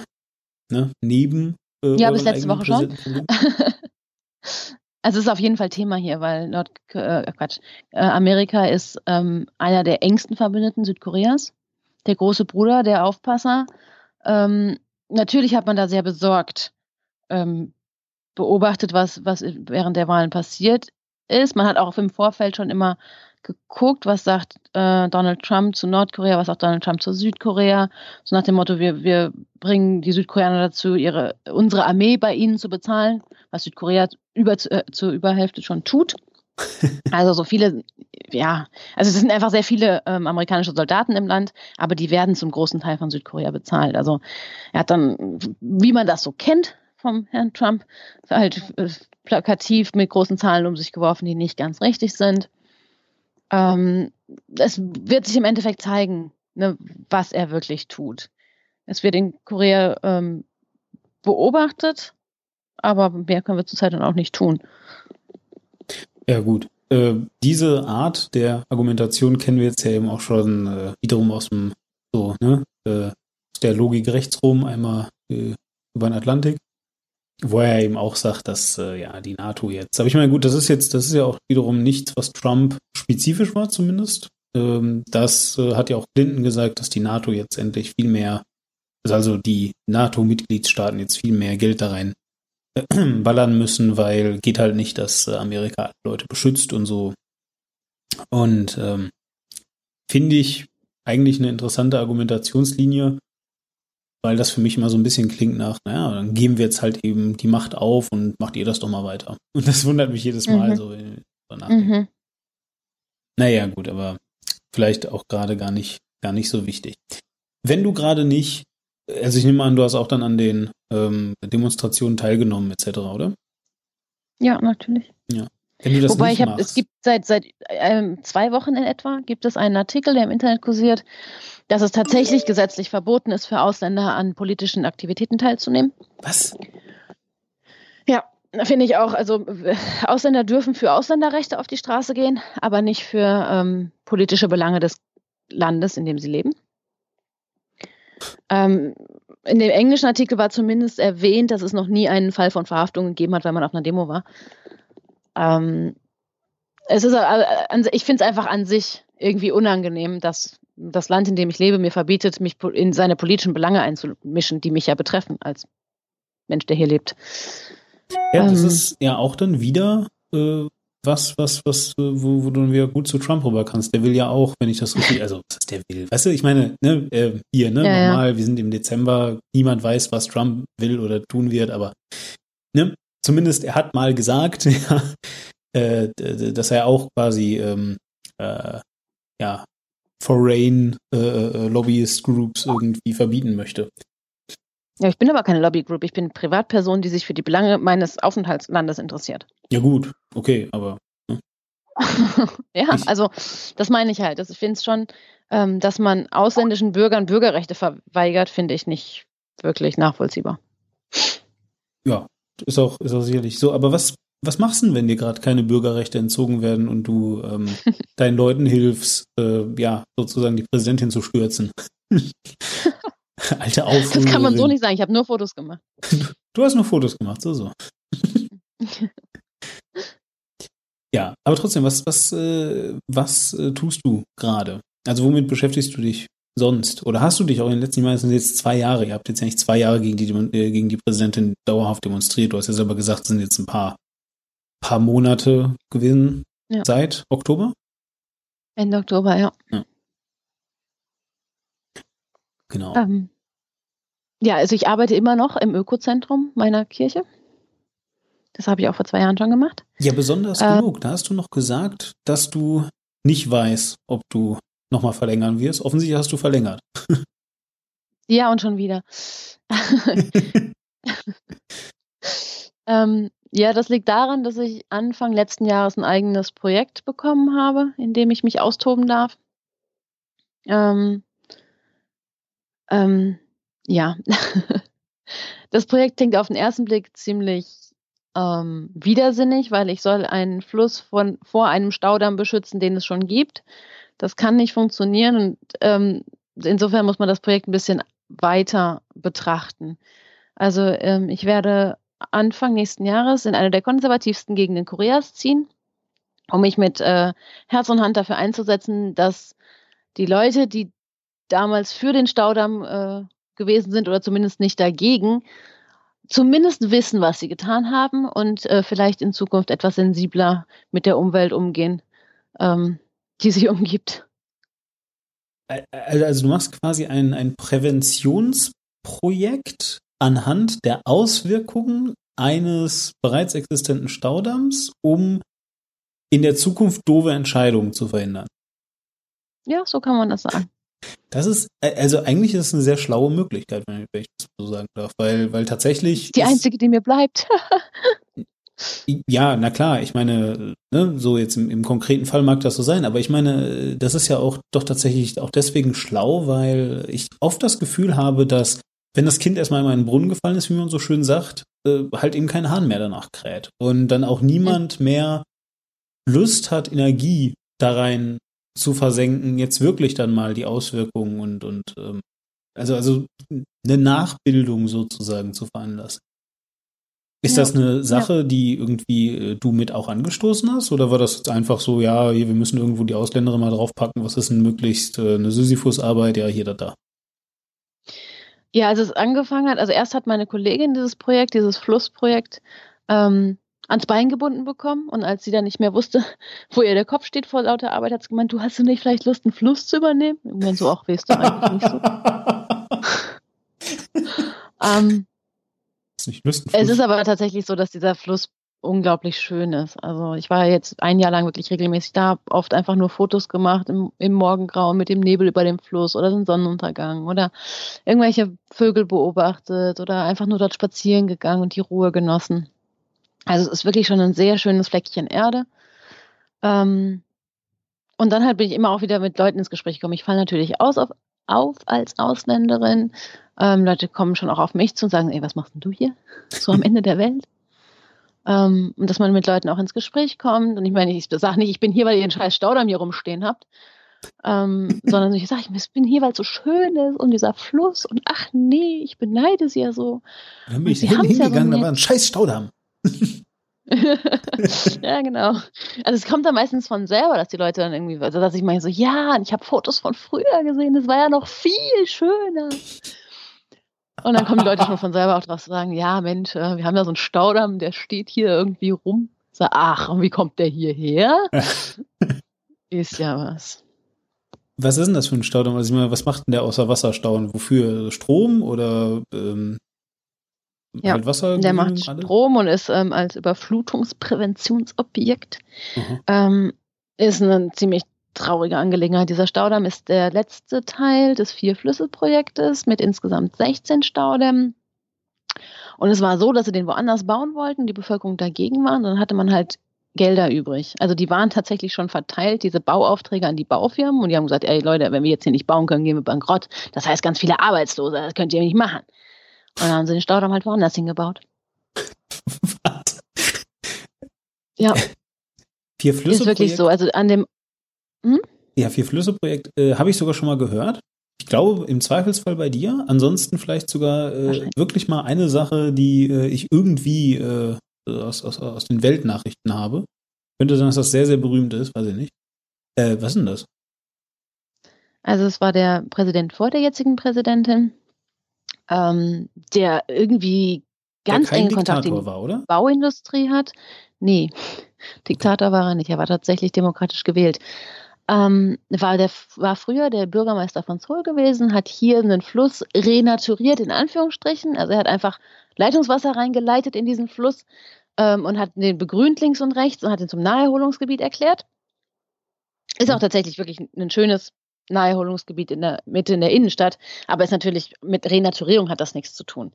ne, neben. Äh, ja, bis letzte Woche schon. [LAUGHS] also es ist auf jeden Fall Thema hier, weil Nord äh, Quatsch, äh, Amerika ist ähm, einer der engsten Verbündeten Südkoreas. Der große Bruder, der Aufpasser. Ähm, natürlich hat man da sehr besorgt ähm, beobachtet, was, was während der Wahlen passiert ist. Man hat auch im Vorfeld schon immer geguckt, was sagt äh, Donald Trump zu Nordkorea, was sagt Donald Trump zu Südkorea. So nach dem Motto, wir, wir bringen die Südkoreaner dazu, ihre, unsere Armee bei ihnen zu bezahlen, was Südkorea über, äh, zur Überhälfte schon tut. [LAUGHS] Also so viele, ja, also es sind einfach sehr viele ähm, amerikanische Soldaten im Land, aber die werden zum großen Teil von Südkorea bezahlt. Also er hat dann, wie man das so kennt vom Herrn Trump, halt äh, plakativ mit großen Zahlen um sich geworfen, die nicht ganz richtig sind. Ähm, es wird sich im Endeffekt zeigen, ne, was er wirklich tut. Es wird in Korea ähm, beobachtet, aber mehr können wir zurzeit dann auch nicht tun. Ja, gut. Äh, diese Art der Argumentation kennen wir jetzt ja eben auch schon äh, wiederum aus dem, so, ne, äh, der Logik rechtsrum, einmal äh, über den Atlantik, wo er eben auch sagt, dass äh, ja die NATO jetzt. Aber ich meine, gut, das ist jetzt, das ist ja auch wiederum nichts, was Trump spezifisch war, zumindest. Ähm, das äh, hat ja auch Clinton gesagt, dass die NATO jetzt endlich viel mehr, also die NATO-Mitgliedstaaten jetzt viel mehr Geld da rein [CLEARS THROAT] ballern müssen, weil geht halt nicht, dass äh, Amerika Leute beschützt und so. Und ähm, finde ich eigentlich eine interessante Argumentationslinie, weil das für mich immer so ein bisschen klingt nach, naja, dann geben wir jetzt halt eben die Macht auf und macht ihr das doch mal weiter. [LAUGHS] Und das wundert mich jedes Mal Mhm. so. nachdenke. Mhm. Naja, gut, aber vielleicht auch gerade gar nicht, gar nicht so wichtig. Wenn du gerade nicht, also ich nehme an, du hast auch dann an den ähm, Demonstrationen teilgenommen, etc., oder? Ja, natürlich. Das Wobei ich habe, es gibt seit seit ähm, zwei Wochen in etwa gibt es einen Artikel, der im Internet kursiert, dass es tatsächlich gesetzlich verboten ist, für Ausländer an politischen Aktivitäten teilzunehmen. was? Ja, finde ich auch. Also äh, Ausländer dürfen für Ausländerrechte auf die Straße gehen, aber nicht für ähm, politische Belange des Landes, in dem sie leben. Ähm, in dem englischen Artikel war zumindest erwähnt, dass es noch nie einen Fall von Verhaftung gegeben hat, weil man auf einer Demo war. Ähm, es ist, äh, an- ich finde es einfach an sich irgendwie unangenehm, dass das Land, in dem ich lebe, mir verbietet, mich in seine politischen Belange einzumischen, die mich ja betreffen als Mensch, der hier lebt. Ja, das Ähm. ist ja auch dann wieder äh, was, was, was, äh, wo, wo du wieder gut zu Trump rüber kannst. Der will ja auch, wenn ich das richtig, also was ist der will? Weißt du, ich meine, ne, äh, hier, ne, Ja, ja. nochmal, wir sind im Dezember, niemand weiß, was Trump will oder tun wird, aber ne, zumindest er hat mal gesagt, [LAUGHS] ja, äh, dass er auch quasi ähm, äh, ja Foreign äh, äh, Lobbyist Groups irgendwie verbieten möchte. Ja, ich bin aber keine Lobbygroup. Ich bin Privatperson, die sich für die Belange meines Aufenthaltslandes interessiert. Ja gut, okay, aber [LAUGHS] ja, Ich- also das meine ich halt. Das, ich finde es schon, ähm, dass man ausländischen Bürgern Bürgerrechte verweigert, finde ich nicht wirklich nachvollziehbar. Ja, ist auch, ist auch sicherlich so. Aber was, was machst du denn, wenn dir gerade keine Bürgerrechte entzogen werden und du ähm, [LAUGHS] deinen Leuten hilfst, äh, ja, sozusagen die Präsidentin zu stürzen? [LAUGHS] Alte Aufrührerin. Das kann man so nicht sagen. Ich habe nur Fotos gemacht. [LAUGHS] Du hast nur Fotos gemacht, so, so. ja, aber trotzdem, was, was, äh, was äh, tust du gerade? Also womit beschäftigst du dich sonst? Oder hast du dich auch in den letzten Jahren, es sind jetzt zwei Jahre, ihr habt jetzt ja nicht zwei Jahre gegen die, äh, gegen die Präsidentin dauerhaft demonstriert. Du hast ja selber gesagt, es sind jetzt ein paar, paar Monate gewesen Ja. seit Oktober. Ende Oktober, ja. Genau. Ähm, ja, also ich arbeite immer noch im Ökozentrum meiner Kirche. Das habe ich auch vor zwei Jahren schon gemacht. Ja, besonders Äh, genug. Da hast du noch gesagt, dass du nicht weißt, ob du nochmal verlängern wirst. Offensichtlich hast du verlängert. Ja, und schon wieder. [LAUGHS] ähm, ja, das liegt daran, dass ich Anfang letzten Jahres ein eigenes Projekt bekommen habe, in dem ich mich austoben darf. Ähm, ähm, ja, [LAUGHS] das Projekt klingt auf den ersten Blick ziemlich ähm, widersinnig, weil ich soll einen Fluss von, vor einem Staudamm beschützen, den es schon gibt. Das kann nicht funktionieren und ähm, insofern muss man das Projekt ein bisschen weiter betrachten. Also ähm, ich werde Anfang nächsten Jahres in eine der konservativsten Gegenden Koreas ziehen, um mich mit äh, Herz und Hand dafür einzusetzen, dass die Leute, die damals für den Staudamm äh, gewesen sind oder zumindest nicht dagegen, zumindest wissen, was sie getan haben und äh, vielleicht in Zukunft etwas sensibler mit der Umwelt umgehen, ähm, die sie umgibt. Also du machst quasi ein, ein Präventionsprojekt anhand der Auswirkungen eines bereits existenten Staudamms, um in der Zukunft doofe Entscheidungen zu verhindern. Ja, so kann man das sagen. Das ist, also eigentlich ist es eine sehr schlaue Möglichkeit, wenn ich das so sagen darf, weil, weil tatsächlich. Die einzige, die mir bleibt. [LAUGHS] ja, na klar, ich meine, ne, so jetzt im, im konkreten Fall mag das so sein, aber ich meine, das ist ja auch doch tatsächlich auch deswegen schlau, weil ich oft das Gefühl habe, dass wenn das Kind erstmal in einen Brunnen gefallen ist, wie man so schön sagt, äh, halt eben kein Hahn mehr danach kräht. Und dann auch niemand mehr Lust hat, Energie da rein zu versenken, jetzt wirklich dann mal die Auswirkungen und, und ähm, also, also eine Nachbildung sozusagen zu veranlassen. Ist ja. das eine Sache, ja. die irgendwie äh, du mit auch angestoßen hast? Oder war das jetzt einfach so, ja, hier, wir müssen irgendwo die Ausländer mal draufpacken, was ist denn möglichst äh, eine Sisyphus-Arbeit, ja, hier, da, da. Ja, als es angefangen hat, also erst hat meine Kollegin dieses Projekt, dieses Flussprojekt, ähm, ans Bein gebunden bekommen und als sie dann nicht mehr wusste, [LAUGHS] wo ihr der Kopf steht vor lauter Arbeit, hat sie gemeint, du hast du nicht vielleicht Lust, einen Fluss zu übernehmen? Und dann so, ach, weißt du eigentlich nicht so. [LAUGHS] [LAUGHS] ähm, ist nicht Lust, es ist aber tatsächlich so, dass dieser Fluss unglaublich schön ist. Also ich war jetzt ein Jahr lang wirklich regelmäßig da, oft einfach nur Fotos gemacht im, im Morgengrauen mit dem Nebel über dem Fluss oder den Sonnenuntergang oder irgendwelche Vögel beobachtet oder einfach nur dort spazieren gegangen und die Ruhe genossen. Also es ist wirklich schon ein sehr schönes Fleckchen Erde. Ähm, und dann halt bin ich immer auch wieder mit Leuten ins Gespräch gekommen. Ich falle natürlich aus auf, auf als Ausländerin. Ähm, Leute kommen schon auch auf mich zu und sagen, ey, was machst denn du hier? So am Ende der Welt. Ähm, und dass man mit Leuten auch ins Gespräch kommt. Und ich meine, ich sage nicht, ich bin hier, weil ihr einen scheiß Staudamm hier rumstehen habt. Ähm, sondern ich sage, ich bin hier, weil es so schön ist und dieser Fluss und ach nee, ich beneide sie ja so. Dann bin ich hingegangen, ja so da war ein scheiß Staudamm. [LAUGHS] [LAUGHS] ja, genau. Also es kommt dann meistens von selber, dass die Leute dann irgendwie, also dass ich meine so, ja, ich habe Fotos von früher gesehen, das war ja noch viel schöner. Und dann kommen die Leute schon von selber auch drauf zu sagen, ja, Mensch, äh, wir haben da so einen Staudamm, der steht hier irgendwie rum. So, ach, und wie kommt der hierher? [LAUGHS] ist ja was. Was ist denn das für ein Staudamm? Also ich meine, was macht denn der außer Wasserstauen? Wofür? Strom oder ähm, ja, halt Wasser? Der macht alle? Strom und ist ähm, als Überflutungspräventionsobjekt. Mhm. Ähm, ist eine ziemlich traurige Angelegenheit. Dieser Staudamm ist der letzte Teil des Vierflüsse-Projektes mit insgesamt 16 Staudämmen. Und es war so, dass sie den woanders bauen wollten, die Bevölkerung dagegen war. Und dann hatte man halt Gelder übrig. Also die waren tatsächlich schon verteilt, diese Bauaufträge an die Baufirmen. Und die haben gesagt, ey Leute, wenn wir jetzt hier nicht bauen können, gehen wir bankrott. Das heißt ganz viele Arbeitslose, das könnt ihr nicht machen. Und dann haben sie den Staudamm halt woanders hingebaut. Was? Ja. Vier Flüsse. Ist wirklich so. Also an dem hm? Ja, Vier-Flüsse-Projekt äh, habe ich sogar schon mal gehört. Ich glaube, im Zweifelsfall bei dir. Ansonsten vielleicht sogar äh, wirklich mal eine Sache, die äh, ich irgendwie äh, aus, aus, aus den Weltnachrichten habe. Könnte sein, dass das sehr, sehr berühmt ist, weiß ich nicht. Äh, was ist denn das? Also es war der Präsident vor der jetzigen Präsidentin, ähm, der irgendwie ganz der enge Kontakt in die war, Bauindustrie hat. Nee, [LAUGHS] Diktator war er nicht, er war tatsächlich demokratisch gewählt ähm, war, der, war früher der Bürgermeister von Seoul gewesen, hat hier einen Fluss renaturiert, in Anführungsstrichen. Also er hat einfach Leitungswasser reingeleitet in diesen Fluss ähm, und hat den begrünt links und rechts und hat ihn zum Naherholungsgebiet erklärt. Ist auch tatsächlich wirklich ein schönes Naherholungsgebiet in der Mitte in der Innenstadt, aber ist natürlich mit Renaturierung hat das nichts zu tun.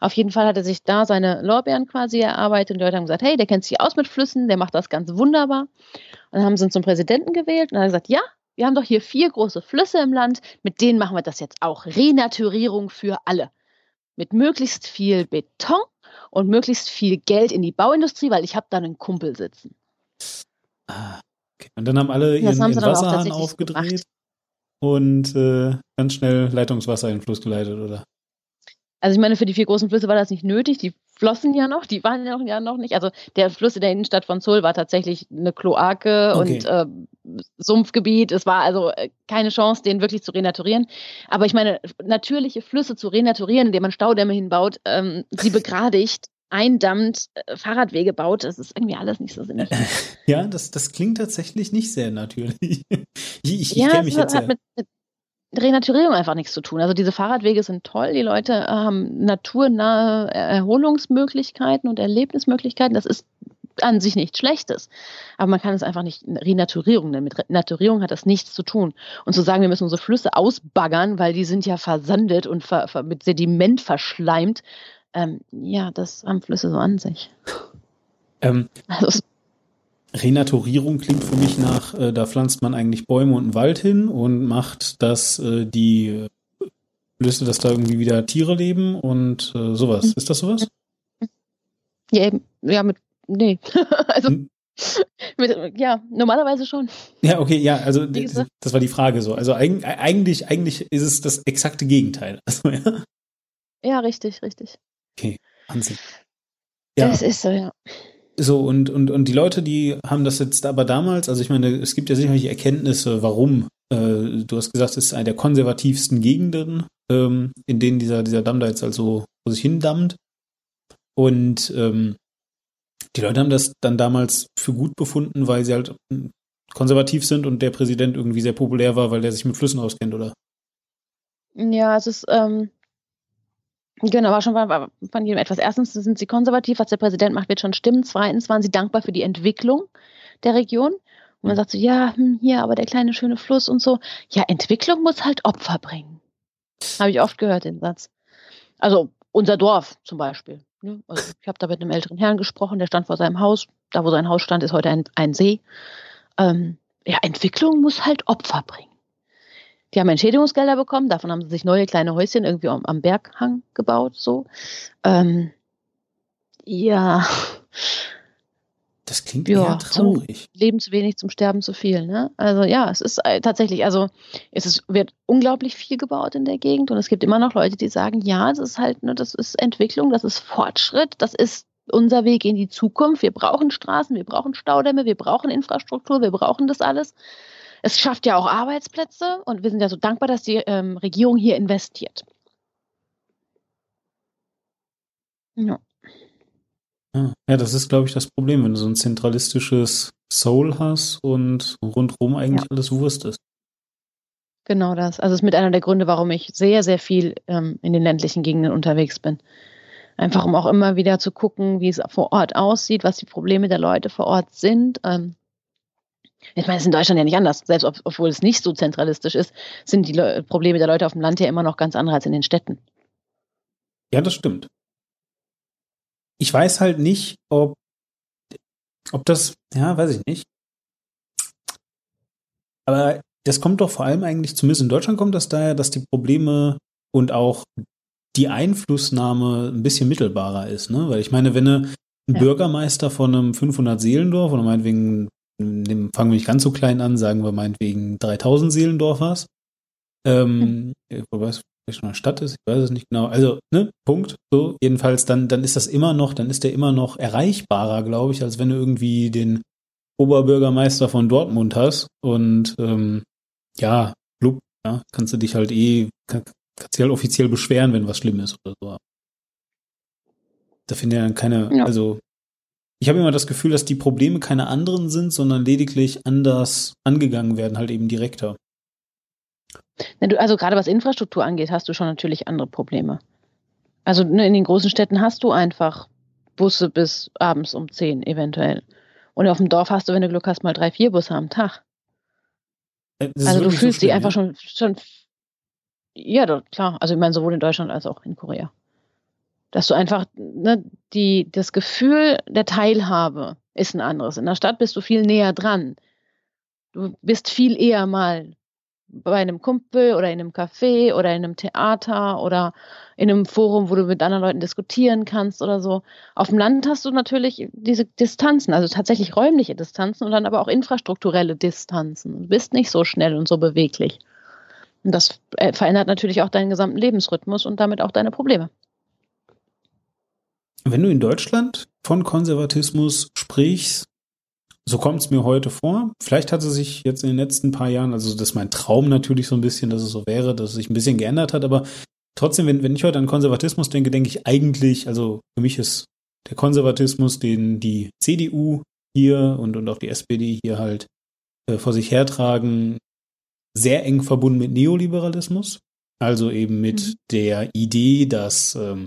Auf jeden Fall hat er sich da seine Lorbeeren quasi erarbeitet und die Leute haben gesagt, hey, der kennt sich aus mit Flüssen, der macht das ganz wunderbar. Und dann haben sie ihn zum Präsidenten gewählt und er hat gesagt, ja, wir haben doch hier vier große Flüsse im Land, mit denen machen wir das jetzt auch. Renaturierung für alle. Mit möglichst viel Beton und möglichst viel Geld in die Bauindustrie, weil ich habe da einen Kumpel sitzen. Ah, okay. Und dann haben alle ihren, ihren Wasserhahn aufgedreht und äh, ganz schnell Leitungswasser in den Fluss geleitet, oder? Also ich meine, für die vier großen Flüsse war das nicht nötig. Die flossen ja noch, die waren ja noch, ja noch nicht. Also der Fluss in der Innenstadt von Seoul war tatsächlich eine Kloake okay. und äh, Sumpfgebiet. Es war also äh, keine Chance, den wirklich zu renaturieren. Aber ich meine, natürliche Flüsse zu renaturieren, indem man Staudämme hinbaut, ähm, sie [LAUGHS] begradigt, eindammt, äh, Fahrradwege baut, das ist irgendwie alles nicht so sinnig. [LAUGHS] Ja, das, das klingt tatsächlich nicht sehr natürlich. [LAUGHS] Ich, ich, ja, ich kenne mich jetzt hat ja. mit, mit Renaturierung einfach nichts zu tun. Also diese Fahrradwege sind toll, die Leute haben naturnahe Erholungsmöglichkeiten und Erlebnismöglichkeiten. Das ist an sich nichts Schlechtes. Aber man kann es einfach nicht Renaturierung nennen. Mit Renaturierung hat das nichts zu tun. Und zu sagen, wir müssen unsere Flüsse ausbaggern, weil die sind ja versandet und ver, ver, mit Sediment verschleimt, ähm, ja, das haben Flüsse so an sich. Ähm, also, Renaturierung klingt für mich nach, äh, da pflanzt man eigentlich Bäume und einen Wald hin und macht, dass äh, die Flüsse, dass da irgendwie wieder Tiere leben und äh, sowas. Mhm. Ist das sowas? Ja, eben. Ja, mit nee. [LAUGHS] also, hm? mit, ja, normalerweise schon. Ja, okay, ja, also das, das war die Frage so. Also eigentlich, eigentlich ist es das exakte Gegenteil. [LAUGHS] Also, ja. ja, richtig, richtig. Okay, Wahnsinn. Ja. Das ist so, ja. So, und, und, und die Leute, die haben das jetzt aber damals, also ich meine, es gibt ja sicherlich Erkenntnisse, warum. Äh, du hast gesagt, es ist eine der konservativsten Gegenden, ähm, in denen dieser, dieser Damm da jetzt also vor sich hin dammt. Und ähm, die Leute haben das dann damals für gut befunden, weil sie halt konservativ sind und der Präsident irgendwie sehr populär war, weil der sich mit Flüssen auskennt, oder? Ja, es ist, ähm, genau, war schon von, von jedem etwas. Erstens sind sie konservativ, was der Präsident macht, wird schon stimmen. Zweitens waren sie dankbar für die Entwicklung der Region. Und man sagt so, ja, hm, hier, aber der kleine schöne Fluss und so. Ja, Entwicklung muss halt Opfer bringen. Habe ich oft gehört, den Satz. Also unser Dorf zum Beispiel. Ne? Also ich habe da mit einem älteren Herrn gesprochen, der stand vor seinem Haus. Da, wo sein Haus stand, ist heute ein, ein See. Ähm, ja, Entwicklung muss halt Opfer bringen. Die haben Entschädigungsgelder bekommen, davon haben sie sich neue kleine Häuschen irgendwie am, am Berghang gebaut, so. Ähm, ja. Das klingt ja, traurig. Leben zu wenig, zum Sterben zu viel. Ne? Also ja, es ist äh, tatsächlich, also es ist, wird unglaublich viel gebaut in der Gegend und es gibt immer noch Leute, die sagen, ja, das ist halt, ne, das ist Entwicklung, das ist Fortschritt, das ist unser Weg in die Zukunft. Wir brauchen Straßen, wir brauchen Staudämme, wir brauchen Infrastruktur, wir brauchen das alles. Es schafft ja auch Arbeitsplätze und wir sind ja so dankbar, dass die ähm, Regierung hier investiert. Ja. Ja, das ist, glaube ich, das Problem, wenn du so ein zentralistisches Soul hast und rundherum eigentlich ja. alles Wurst ist. Genau das. Also es ist mit einer der Gründe, warum ich sehr, sehr viel ähm, in den ländlichen Gegenden unterwegs bin. Einfach um auch immer wieder zu gucken, wie es vor Ort aussieht, was die Probleme der Leute vor Ort sind. Ähm, ich meine, es ist in Deutschland ja nicht anders. Selbst ob, obwohl es nicht so zentralistisch ist, sind die Le Probleme der Leute auf dem Land ja immer noch ganz andere als in den Städten. Ja, das stimmt ich weiß halt nicht, ob, ob das, ja, weiß ich nicht. Aber das kommt doch vor allem eigentlich, zumindest in Deutschland kommt das daher, dass die Probleme und auch die Einflussnahme ein bisschen mittelbarer ist, ne? Weil ich meine, wenn ein ja. Bürgermeister von einem 500 Seelendorf oder meinetwegen, fangen wir nicht ganz so klein an, sagen wir meinetwegen 3000 Seelendorf was, ähm, hm. weiß, schon eine Stadt ist, ich weiß es nicht genau. Also, ne, Punkt. So, jedenfalls, dann, dann ist das immer noch, dann ist der immer noch erreichbarer, glaube ich, als wenn du irgendwie den Oberbürgermeister von Dortmund hast. Und ähm, ja, blub, ja, kannst du dich halt eh, kann, kannst dich halt offiziell beschweren, wenn was schlimm ist oder so. Da finde ich dann keine, ja. also ich habe immer das Gefühl, dass die Probleme keine anderen sind, sondern lediglich anders angegangen werden, halt eben direkter. Also gerade was Infrastruktur angeht, hast du schon natürlich andere Probleme. Also ne, in den großen Städten hast du einfach Busse bis abends um 10 eventuell. Und auf dem Dorf hast du, wenn du Glück hast, mal drei, vier Busse am Tag. Äh, also du fühlst so dich einfach ja? schon, schon, ja, klar. Also ich meine, sowohl in Deutschland als auch in Korea. Dass du einfach, ne, die, das Gefühl der Teilhabe ist ein anderes. In der Stadt bist du viel näher dran. Du bist viel eher mal bei einem Kumpel oder in einem Café oder in einem Theater oder in einem Forum, wo du mit anderen Leuten diskutieren kannst oder so. Auf dem Land hast du natürlich diese Distanzen, also tatsächlich räumliche Distanzen und dann aber auch infrastrukturelle Distanzen. Du bist nicht so schnell und so beweglich. Und das äh, verändert natürlich auch deinen gesamten Lebensrhythmus und damit auch deine Probleme. Wenn du in Deutschland von Konservatismus sprichst, So kommt es mir heute vor. Vielleicht hat es sich jetzt in den letzten paar Jahren, also das ist mein Traum natürlich so ein bisschen, dass es so wäre, dass es sich ein bisschen geändert hat, aber trotzdem, wenn, wenn ich heute an Konservatismus denke, denke ich eigentlich, also für mich ist der Konservatismus, den die CDU hier und, und auch die SPD hier halt äh, vor sich hertragen, sehr eng verbunden mit Neoliberalismus. Also eben mit mhm. der Idee, dass, ähm,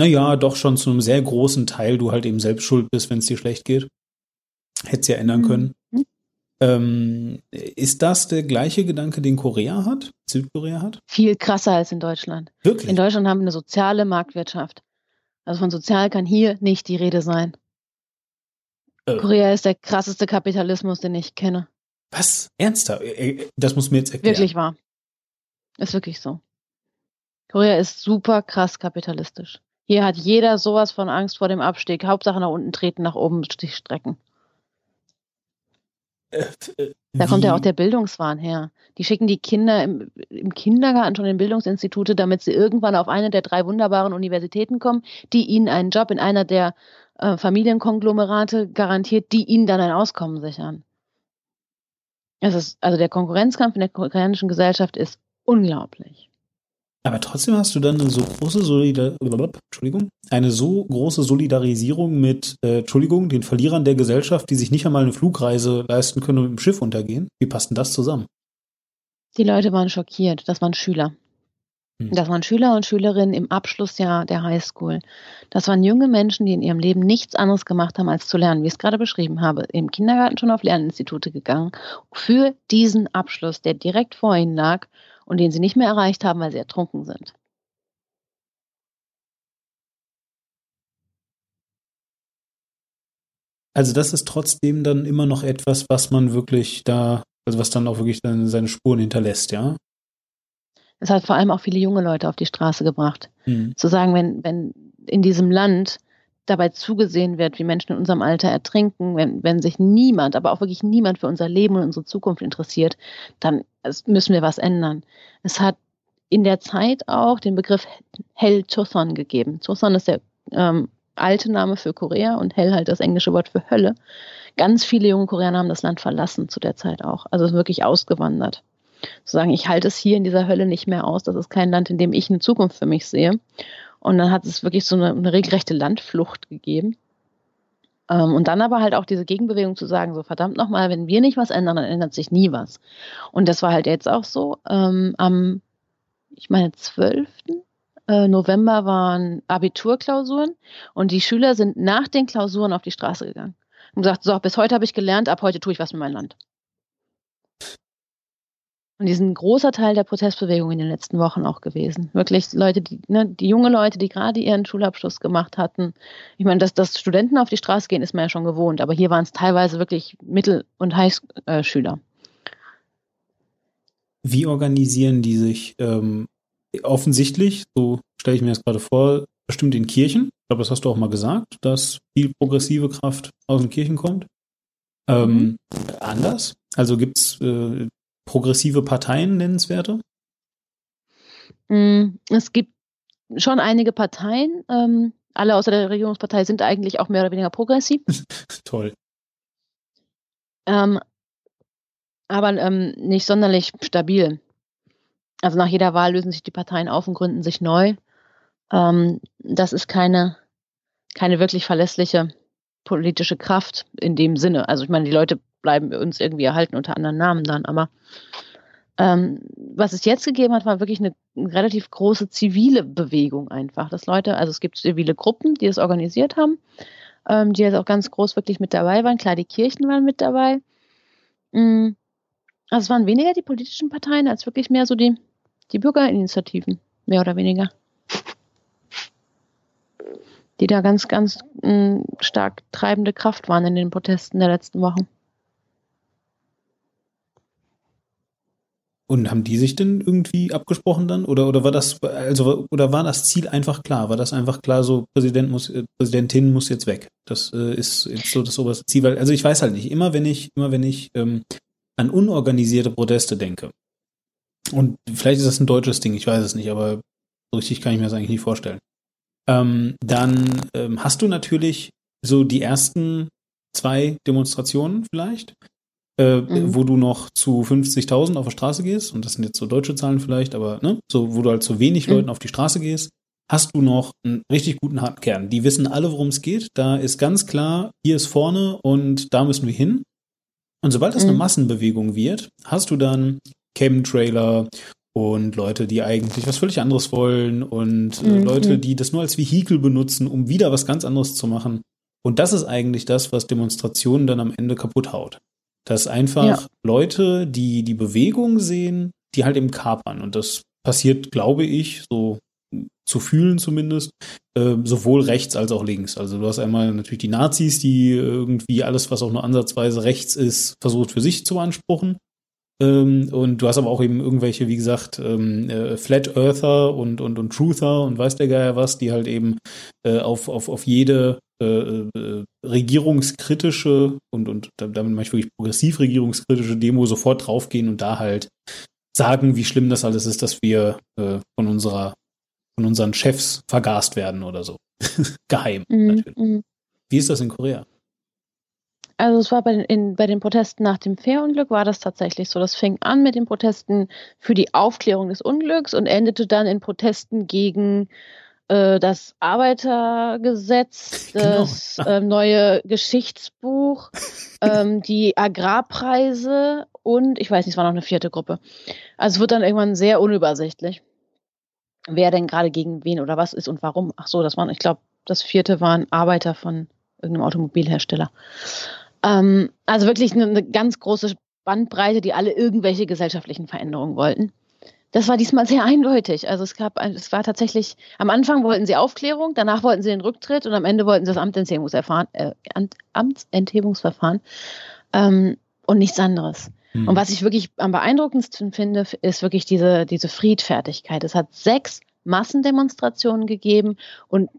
naja, doch schon zu einem sehr großen Teil du halt eben selbst schuld bist, wenn es dir schlecht geht. Hätte es ja ändern mhm. können. Mhm. Ähm, ist das der gleiche Gedanke, den Korea hat, Südkorea hat? Viel krasser als in Deutschland. Wirklich? In Deutschland haben wir eine soziale Marktwirtschaft. Also von sozial kann hier nicht die Rede sein. Äh. Korea ist der krasseste Kapitalismus, den ich kenne. Was? Ernsthaft? Äh, äh, das muss mir jetzt erklären. Wirklich wahr. Ist wirklich so. Korea ist super krass kapitalistisch. Hier hat jeder sowas von Angst vor dem Abstieg. Hauptsache nach unten treten, nach oben sich strecken. Äh, äh, da kommt ja auch der Bildungswahn her. Die schicken die Kinder im, im, Kindergarten schon in Bildungsinstitute, damit sie irgendwann auf eine der drei wunderbaren Universitäten kommen, die ihnen einen Job in einer der äh, Familienkonglomerate garantiert, die ihnen dann ein Auskommen sichern. Es ist, also der Konkurrenzkampf in der koreanischen Gesellschaft ist unglaublich. Aber trotzdem hast du dann eine so große Solidar Entschuldigung, eine so große Solidarisierung mit, äh, Entschuldigung, den Verlierern der Gesellschaft, die sich nicht einmal eine Flugreise leisten können und mit dem Schiff untergehen. Wie passt denn das zusammen? Die Leute waren schockiert. Das waren Schüler. Hm. Das waren Schüler und Schülerinnen im Abschlussjahr der Highschool. Das waren junge Menschen, die in ihrem Leben nichts anderes gemacht haben, als zu lernen, wie ich es gerade beschrieben habe. Im Kindergarten schon auf Lerninstitute gegangen. Für diesen Abschluss, der direkt vor ihnen lag und den sie nicht mehr erreicht haben, weil sie ertrunken sind. Also das ist trotzdem dann immer noch etwas, was man wirklich da, also was dann auch wirklich dann seine Spuren hinterlässt, ja? Es hat vor allem auch viele junge Leute auf die Straße gebracht. Mhm. Zu sagen, wenn, wenn in diesem Land dabei zugesehen wird, wie Menschen in unserem Alter ertrinken, wenn, wenn sich niemand, aber auch wirklich niemand für unser Leben und unsere Zukunft interessiert, dann müssen wir was ändern. Es hat in der Zeit auch den Begriff Hell Choson gegeben. Choson ist der ähm, alte Name für Korea und Hell halt das englische Wort für Hölle. Ganz viele junge Koreaner haben das Land verlassen zu der Zeit auch, also wirklich ausgewandert. Zu sagen, ich halte es hier in dieser Hölle nicht mehr aus, das ist kein Land, in dem ich eine Zukunft für mich sehe. Und dann hat es wirklich so eine, eine regelrechte Landflucht gegeben. Ähm, und dann aber halt auch diese Gegenbewegung zu sagen, so verdammt nochmal, wenn wir nicht was ändern, dann ändert sich nie was. Und das war halt jetzt auch so. Ähm, am, ich meine, 12. Äh, November waren Abiturklausuren und die Schüler sind nach den Klausuren auf die Straße gegangen und gesagt, so, bis heute habe ich gelernt, ab heute tue ich was mit meinem Land. Und die sind ein großer Teil der Protestbewegung in den letzten Wochen auch gewesen. Wirklich Leute, die, ne, die junge Leute, die gerade ihren Schulabschluss gemacht hatten. Ich meine, dass, dass Studenten auf die Straße gehen, ist man ja schon gewohnt, aber hier waren es teilweise wirklich Mittel- und Highschüler. Wie organisieren die sich? Ähm, offensichtlich, so stelle ich mir das gerade vor, bestimmt in Kirchen. Ich glaube, das hast du auch mal gesagt, dass viel progressive Kraft aus den Kirchen kommt. Ähm, mhm. Anders? Also gibt es äh, progressive Parteien nennenswerte? Mm, es gibt schon einige Parteien. Ähm, alle außer der Regierungspartei sind eigentlich auch mehr oder weniger progressiv. [LAUGHS] Toll. Ähm, aber ähm, nicht sonderlich stabil. Also nach jeder Wahl lösen sich die Parteien auf und gründen sich neu. Ähm, das ist keine, keine wirklich verlässliche politische Kraft in dem Sinne. Also ich meine, die Leute bleiben uns irgendwie erhalten unter anderen Namen dann. Aber ähm, was es jetzt gegeben hat, war wirklich eine, eine relativ große zivile Bewegung einfach. Dass Leute, also es gibt zivile Gruppen, die es organisiert haben, ähm, die jetzt auch ganz groß wirklich mit dabei waren. Klar, die Kirchen waren mit dabei. Mhm. Also es waren weniger die politischen Parteien als wirklich mehr so die, die Bürgerinitiativen, mehr oder weniger. Die da ganz, ganz mh, mm, stark treibende Kraft waren in den Protesten der letzten Wochen. Und haben die sich denn irgendwie abgesprochen dann? Oder, oder war das, also, oder war das Ziel einfach klar? War das einfach klar, so Präsident muss, äh, Präsidentin muss jetzt weg? Das äh, ist jetzt so das oberste Ziel, weil, also ich weiß halt nicht, immer wenn ich, immer wenn ich ähm, an unorganisierte Proteste denke, und vielleicht ist das ein deutsches Ding, ich weiß es nicht, aber so richtig kann ich mir das eigentlich nicht vorstellen. Ähm, dann ähm, hast du natürlich so die ersten zwei Demonstrationen vielleicht, äh, mhm. wo du noch zu 50.000 auf der Straße gehst, und das sind jetzt so deutsche Zahlen vielleicht, aber ne, so, wo du halt zu wenig mhm. Leuten auf die Straße gehst, hast du noch einen richtig guten harten Kern. Die wissen alle, worum es geht. Da ist ganz klar, hier ist vorne und da müssen wir hin. Und sobald das mhm. eine Massenbewegung wird, hast du dann Chemtrailer und Leute, die eigentlich was völlig anderes wollen und äh, mhm. Leute, die das nur als Vehikel benutzen, um wieder was ganz anderes zu machen. Und das ist eigentlich das, was Demonstrationen dann am Ende kaputt haut. Dass einfach ja. Leute, die die Bewegung sehen, die halt eben kapern. Und das passiert, glaube ich, so zu fühlen zumindest, äh, sowohl rechts als auch links. Also du hast einmal natürlich die Nazis, die irgendwie alles, was auch nur ansatzweise rechts ist, versucht für sich zu beanspruchen. Ähm, und du hast aber auch eben irgendwelche, wie gesagt, ähm, äh, Flat Earther und, und, und Truther und weiß der Geier was, die halt eben äh, auf, auf, auf jede äh, äh, regierungskritische und, und damit meine ich wirklich progressiv regierungskritische Demo sofort draufgehen und da halt sagen, wie schlimm das alles ist, dass wir äh, von unserer, von unseren Chefs vergast werden oder so. [LAUGHS] Geheim, mhm, natürlich. Mhm. Wie ist das in Korea? Also es war bei den, in, bei den Protesten nach dem Fährunglück war das tatsächlich so. Das fing an mit den Protesten für die Aufklärung des Unglücks und endete dann in Protesten gegen das Arbeitergesetz, [LAUGHS] genau. das genau. äh, neue Geschichtsbuch, [LAUGHS] ähm, die Agrarpreise und ich weiß nicht, es war noch eine vierte Gruppe. Also es wird dann irgendwann sehr unübersichtlich, wer denn gerade gegen wen oder was ist und warum. Ach so, das waren, ich glaube, das vierte waren Arbeiter von irgendeinem Automobilhersteller. Ähm, also wirklich eine, eine ganz große Bandbreite, die alle irgendwelche gesellschaftlichen Veränderungen wollten. Das war diesmal sehr eindeutig. Also es gab, es war tatsächlich, am Anfang wollten sie Aufklärung, danach wollten sie den Rücktritt und am Ende wollten sie das Amtsenthebungsverfahren, äh, Amtsenthebungsverfahren ähm, und nichts anderes. Mhm. Und was ich wirklich am beeindruckendsten finde, ist wirklich diese, diese Friedfertigkeit. Es hat sechs Massendemonstrationen gegeben und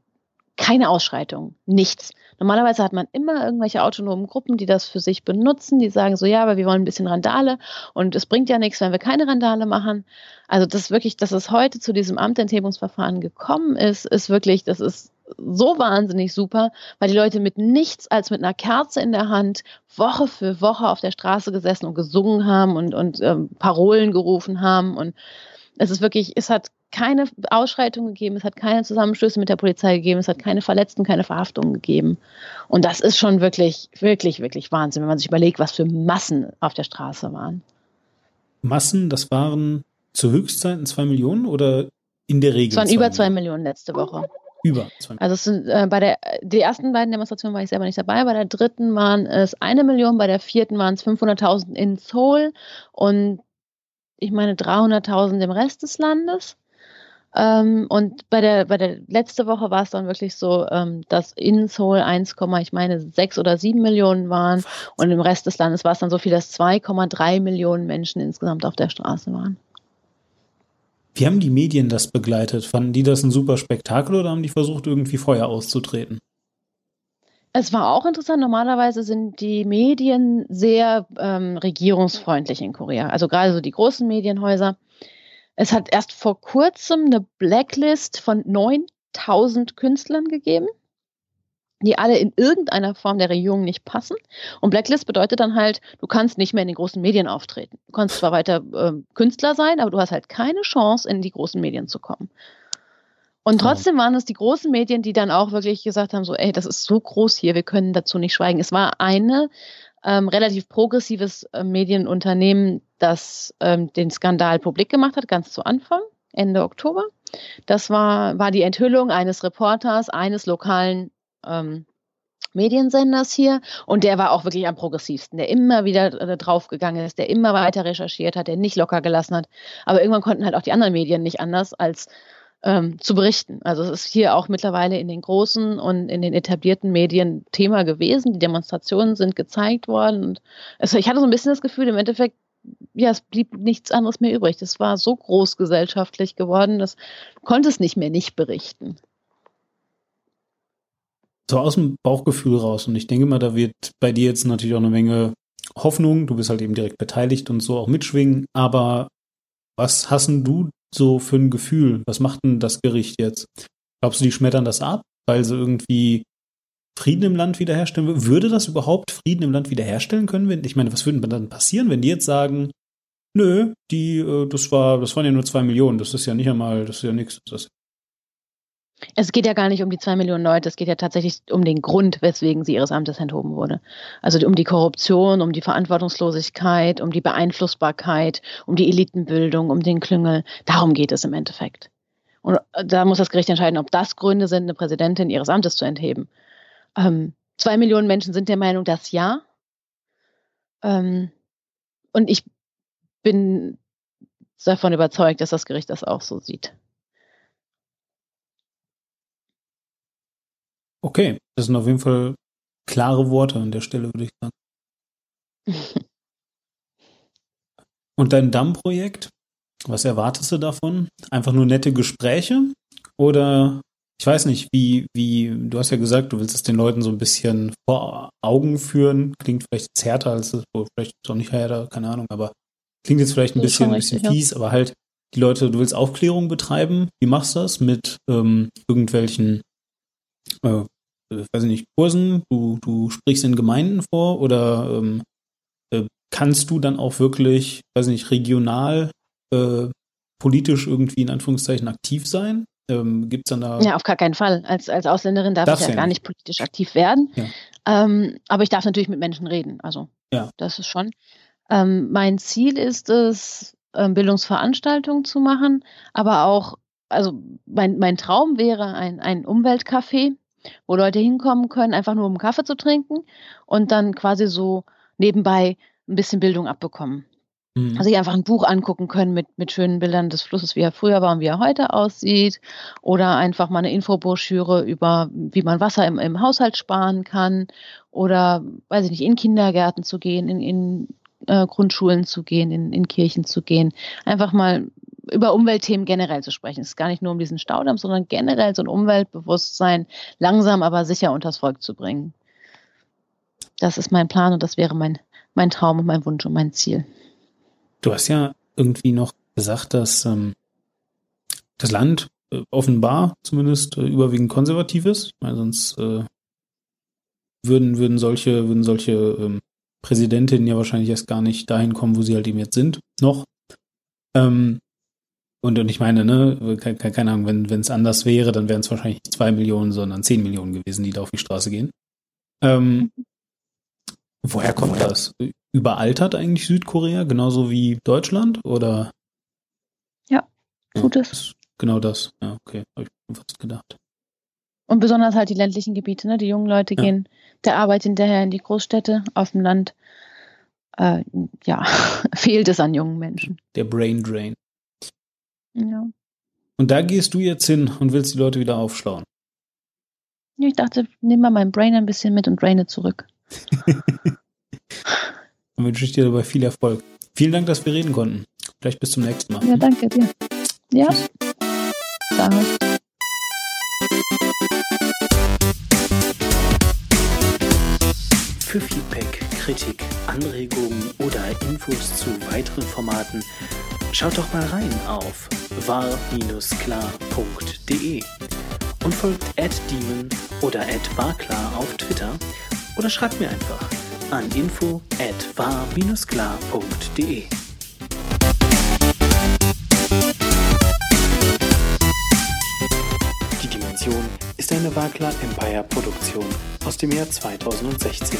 keine Ausschreitungen, nichts. Normalerweise hat man immer irgendwelche autonomen Gruppen, die das für sich benutzen, die sagen so, ja, aber wir wollen ein bisschen Randale und es bringt ja nichts, wenn wir keine Randale machen. Also das wirklich, dass es heute zu diesem Amtenthebungsverfahren gekommen ist, ist wirklich, das ist so wahnsinnig super, weil die Leute mit nichts als mit einer Kerze in der Hand Woche für Woche auf der Straße gesessen und gesungen haben und, und ähm, Parolen gerufen haben und es ist wirklich, es hat keine Ausschreitungen gegeben, es hat keine Zusammenstöße mit der Polizei gegeben, es hat keine Verletzten, keine Verhaftungen gegeben. Und das ist schon wirklich, wirklich, wirklich Wahnsinn, wenn man sich überlegt, was für Massen auf der Straße waren. Massen, das waren zu Höchstzeiten zwei Millionen oder in der Regel? Es waren zwei über Millionen? zwei Millionen letzte Woche. Über zwei Millionen. Also sind, äh, bei der die ersten beiden Demonstrationen war ich selber nicht dabei, bei der dritten waren es eine Million, bei der vierten waren es 500.000 in Seoul und ich meine 300.000 im Rest des Landes. Ähm, und bei der, bei der letzte Woche war es dann wirklich so, ähm, dass in Seoul 1, ich meine 6 oder 7 Millionen waren und im Rest des Landes war es dann so viel, dass 2,3 Millionen Menschen insgesamt auf der Straße waren. Wie haben die Medien das begleitet? Fanden die das ein super Spektakel oder haben die versucht, irgendwie Feuer auszutreten? Es war auch interessant. Normalerweise sind die Medien sehr ähm, regierungsfreundlich in Korea. Also gerade so die großen Medienhäuser. Es hat erst vor kurzem eine Blacklist von 9000 Künstlern gegeben, die alle in irgendeiner Form der Regierung nicht passen. Und Blacklist bedeutet dann halt, du kannst nicht mehr in den großen Medien auftreten. Du kannst zwar weiter äh, Künstler sein, aber du hast halt keine Chance, in die großen Medien zu kommen. Und trotzdem waren es die großen Medien, die dann auch wirklich gesagt haben, so, ey, das ist so groß hier, wir können dazu nicht schweigen. Es war eine ähm, relativ progressives äh, Medienunternehmen, das ähm, den Skandal publik gemacht hat, ganz zu Anfang, Ende Oktober. Das war, war die Enthüllung eines Reporters eines lokalen ähm, Mediensenders hier und der war auch wirklich am progressivsten, der immer wieder äh, draufgegangen ist, der immer weiter recherchiert hat, der nicht locker gelassen hat. Aber irgendwann konnten halt auch die anderen Medien nicht anders als ähm, zu berichten. Also es ist hier auch mittlerweile in den großen und in den etablierten Medien Thema gewesen. Die Demonstrationen sind gezeigt worden. Und also ich hatte so ein bisschen das Gefühl, im Endeffekt, ja, es blieb nichts anderes mehr übrig. Das war so groß gesellschaftlich geworden, dass konnte es nicht mehr nicht berichten. So aus dem Bauchgefühl raus. Und ich denke mal, da wird bei dir jetzt natürlich auch eine Menge Hoffnung. Du bist halt eben direkt beteiligt und so auch mitschwingen. Aber was hassen du so für ein Gefühl? Was macht denn das Gericht jetzt? Glaubst du, die schmettern das ab, weil sie irgendwie Frieden im Land wiederherstellen würde das überhaupt Frieden im Land wiederherstellen können? Wenn, ich meine, was würde dann passieren, wenn die jetzt sagen, nö, die, äh, das war, das waren ja nur zwei Millionen, das ist ja nicht einmal, das ist ja nichts. Es geht ja gar nicht um die zwei Millionen Leute, es geht ja tatsächlich um den Grund, weswegen sie ihres Amtes enthoben wurde. Also um die Korruption, um die Verantwortungslosigkeit, um die Beeinflussbarkeit, um die Elitenbildung, um den Klüngel. Darum geht es im Endeffekt. Und äh, da muss das Gericht entscheiden, ob das Gründe sind, eine Präsidentin ihres Amtes zu entheben. Ähm, zwei Millionen Menschen sind der Meinung, dass ja. Ähm, und ich bin davon überzeugt, dass das Gericht das auch so sieht. Okay, das sind auf jeden Fall klare Worte an der Stelle, würde ich sagen. [LAUGHS] Und dein Damm-Projekt, was erwartest du davon? Einfach nur nette Gespräche? Oder ich weiß nicht, wie, wie, du hast ja gesagt, du willst es den Leuten so ein bisschen vor Augen führen. Klingt vielleicht jetzt härter als es, vielleicht auch nicht härter, keine Ahnung, aber klingt jetzt vielleicht ein bisschen, ein bisschen richtig, fies, ja. aber halt die Leute, du willst Aufklärung betreiben. Wie machst du das? Mit ähm, irgendwelchen, äh, weiß ich nicht, Kursen? Du, du sprichst in Gemeinden vor oder ähm, äh, kannst du dann auch wirklich, weiß ich nicht, regional äh, politisch irgendwie in Anführungszeichen aktiv sein? Ähm, Gibt dann da. Ja, auf gar keinen Fall. Als, als Ausländerin darf ich ja, ja gar nicht politisch aktiv werden. Ja. Ähm, aber ich darf natürlich mit Menschen reden. Also, ja. das ist schon. Ähm, mein Ziel ist es, ähm, Bildungsveranstaltungen zu machen, aber auch, also mein, mein Traum wäre ein, ein Umweltcafé, wo Leute hinkommen können, einfach nur um Kaffee zu trinken und dann quasi so nebenbei ein bisschen Bildung abbekommen. Also sich einfach ein Buch angucken können mit, mit schönen Bildern des Flusses, wie er früher war und wie er heute aussieht. Oder einfach mal eine Infobroschüre über, wie man Wasser im, im Haushalt sparen kann. Oder, weiß ich nicht, in Kindergärten zu gehen, in, in äh, Grundschulen zu gehen, in, in Kirchen zu gehen. Einfach mal über Umweltthemen generell zu sprechen. Es ist gar nicht nur um diesen Staudamm, sondern generell so ein Umweltbewusstsein langsam, aber sicher unters Volk zu bringen. Das ist mein Plan und das wäre mein, mein Traum und mein Wunsch und mein Ziel. Du hast ja irgendwie noch gesagt, dass ähm, das Land äh, offenbar zumindest äh, überwiegend konservativ ist, weil sonst äh, würden, würden solche, würden solche ähm, Präsidentinnen ja wahrscheinlich erst gar nicht dahin kommen, wo sie halt eben jetzt sind, noch. Ähm, und, und ich meine, ne, keine, keine Ahnung, wenn es anders wäre, dann wären es wahrscheinlich nicht zwei Millionen, sondern zehn Millionen gewesen, die da auf die Straße gehen. Ähm, woher kommt das? Überaltert eigentlich Südkorea, genauso wie Deutschland? Oder? Ja, tut ja, es. Genau das. Ja, okay, habe ich fast gedacht. Und besonders halt die ländlichen Gebiete, ne? Die jungen Leute ja. gehen der Arbeit hinterher in die Großstädte, auf dem Land. Äh, ja, [LAUGHS] fehlt es an jungen Menschen. Der Brain Drain. Ja. Und da gehst du jetzt hin und willst die Leute wieder aufschlauen. Ich dachte, nimm mal mein Brain ein bisschen mit und draine zurück. [LAUGHS] Dann wünsche ich dir dabei viel Erfolg. Vielen Dank, dass wir reden konnten. Vielleicht bis zum nächsten Mal. Ja, danke dir. Ja. Ciao. Für Feedback, Kritik, Anregungen oder Infos zu weiteren Formaten schaut doch mal rein auf war-klar.de und folgt @demon oder @warklar auf Twitter oder schreibt mir einfach an info at war-klar.de. Die Dimension ist eine Wagler Empire Produktion aus dem Jahr 2016.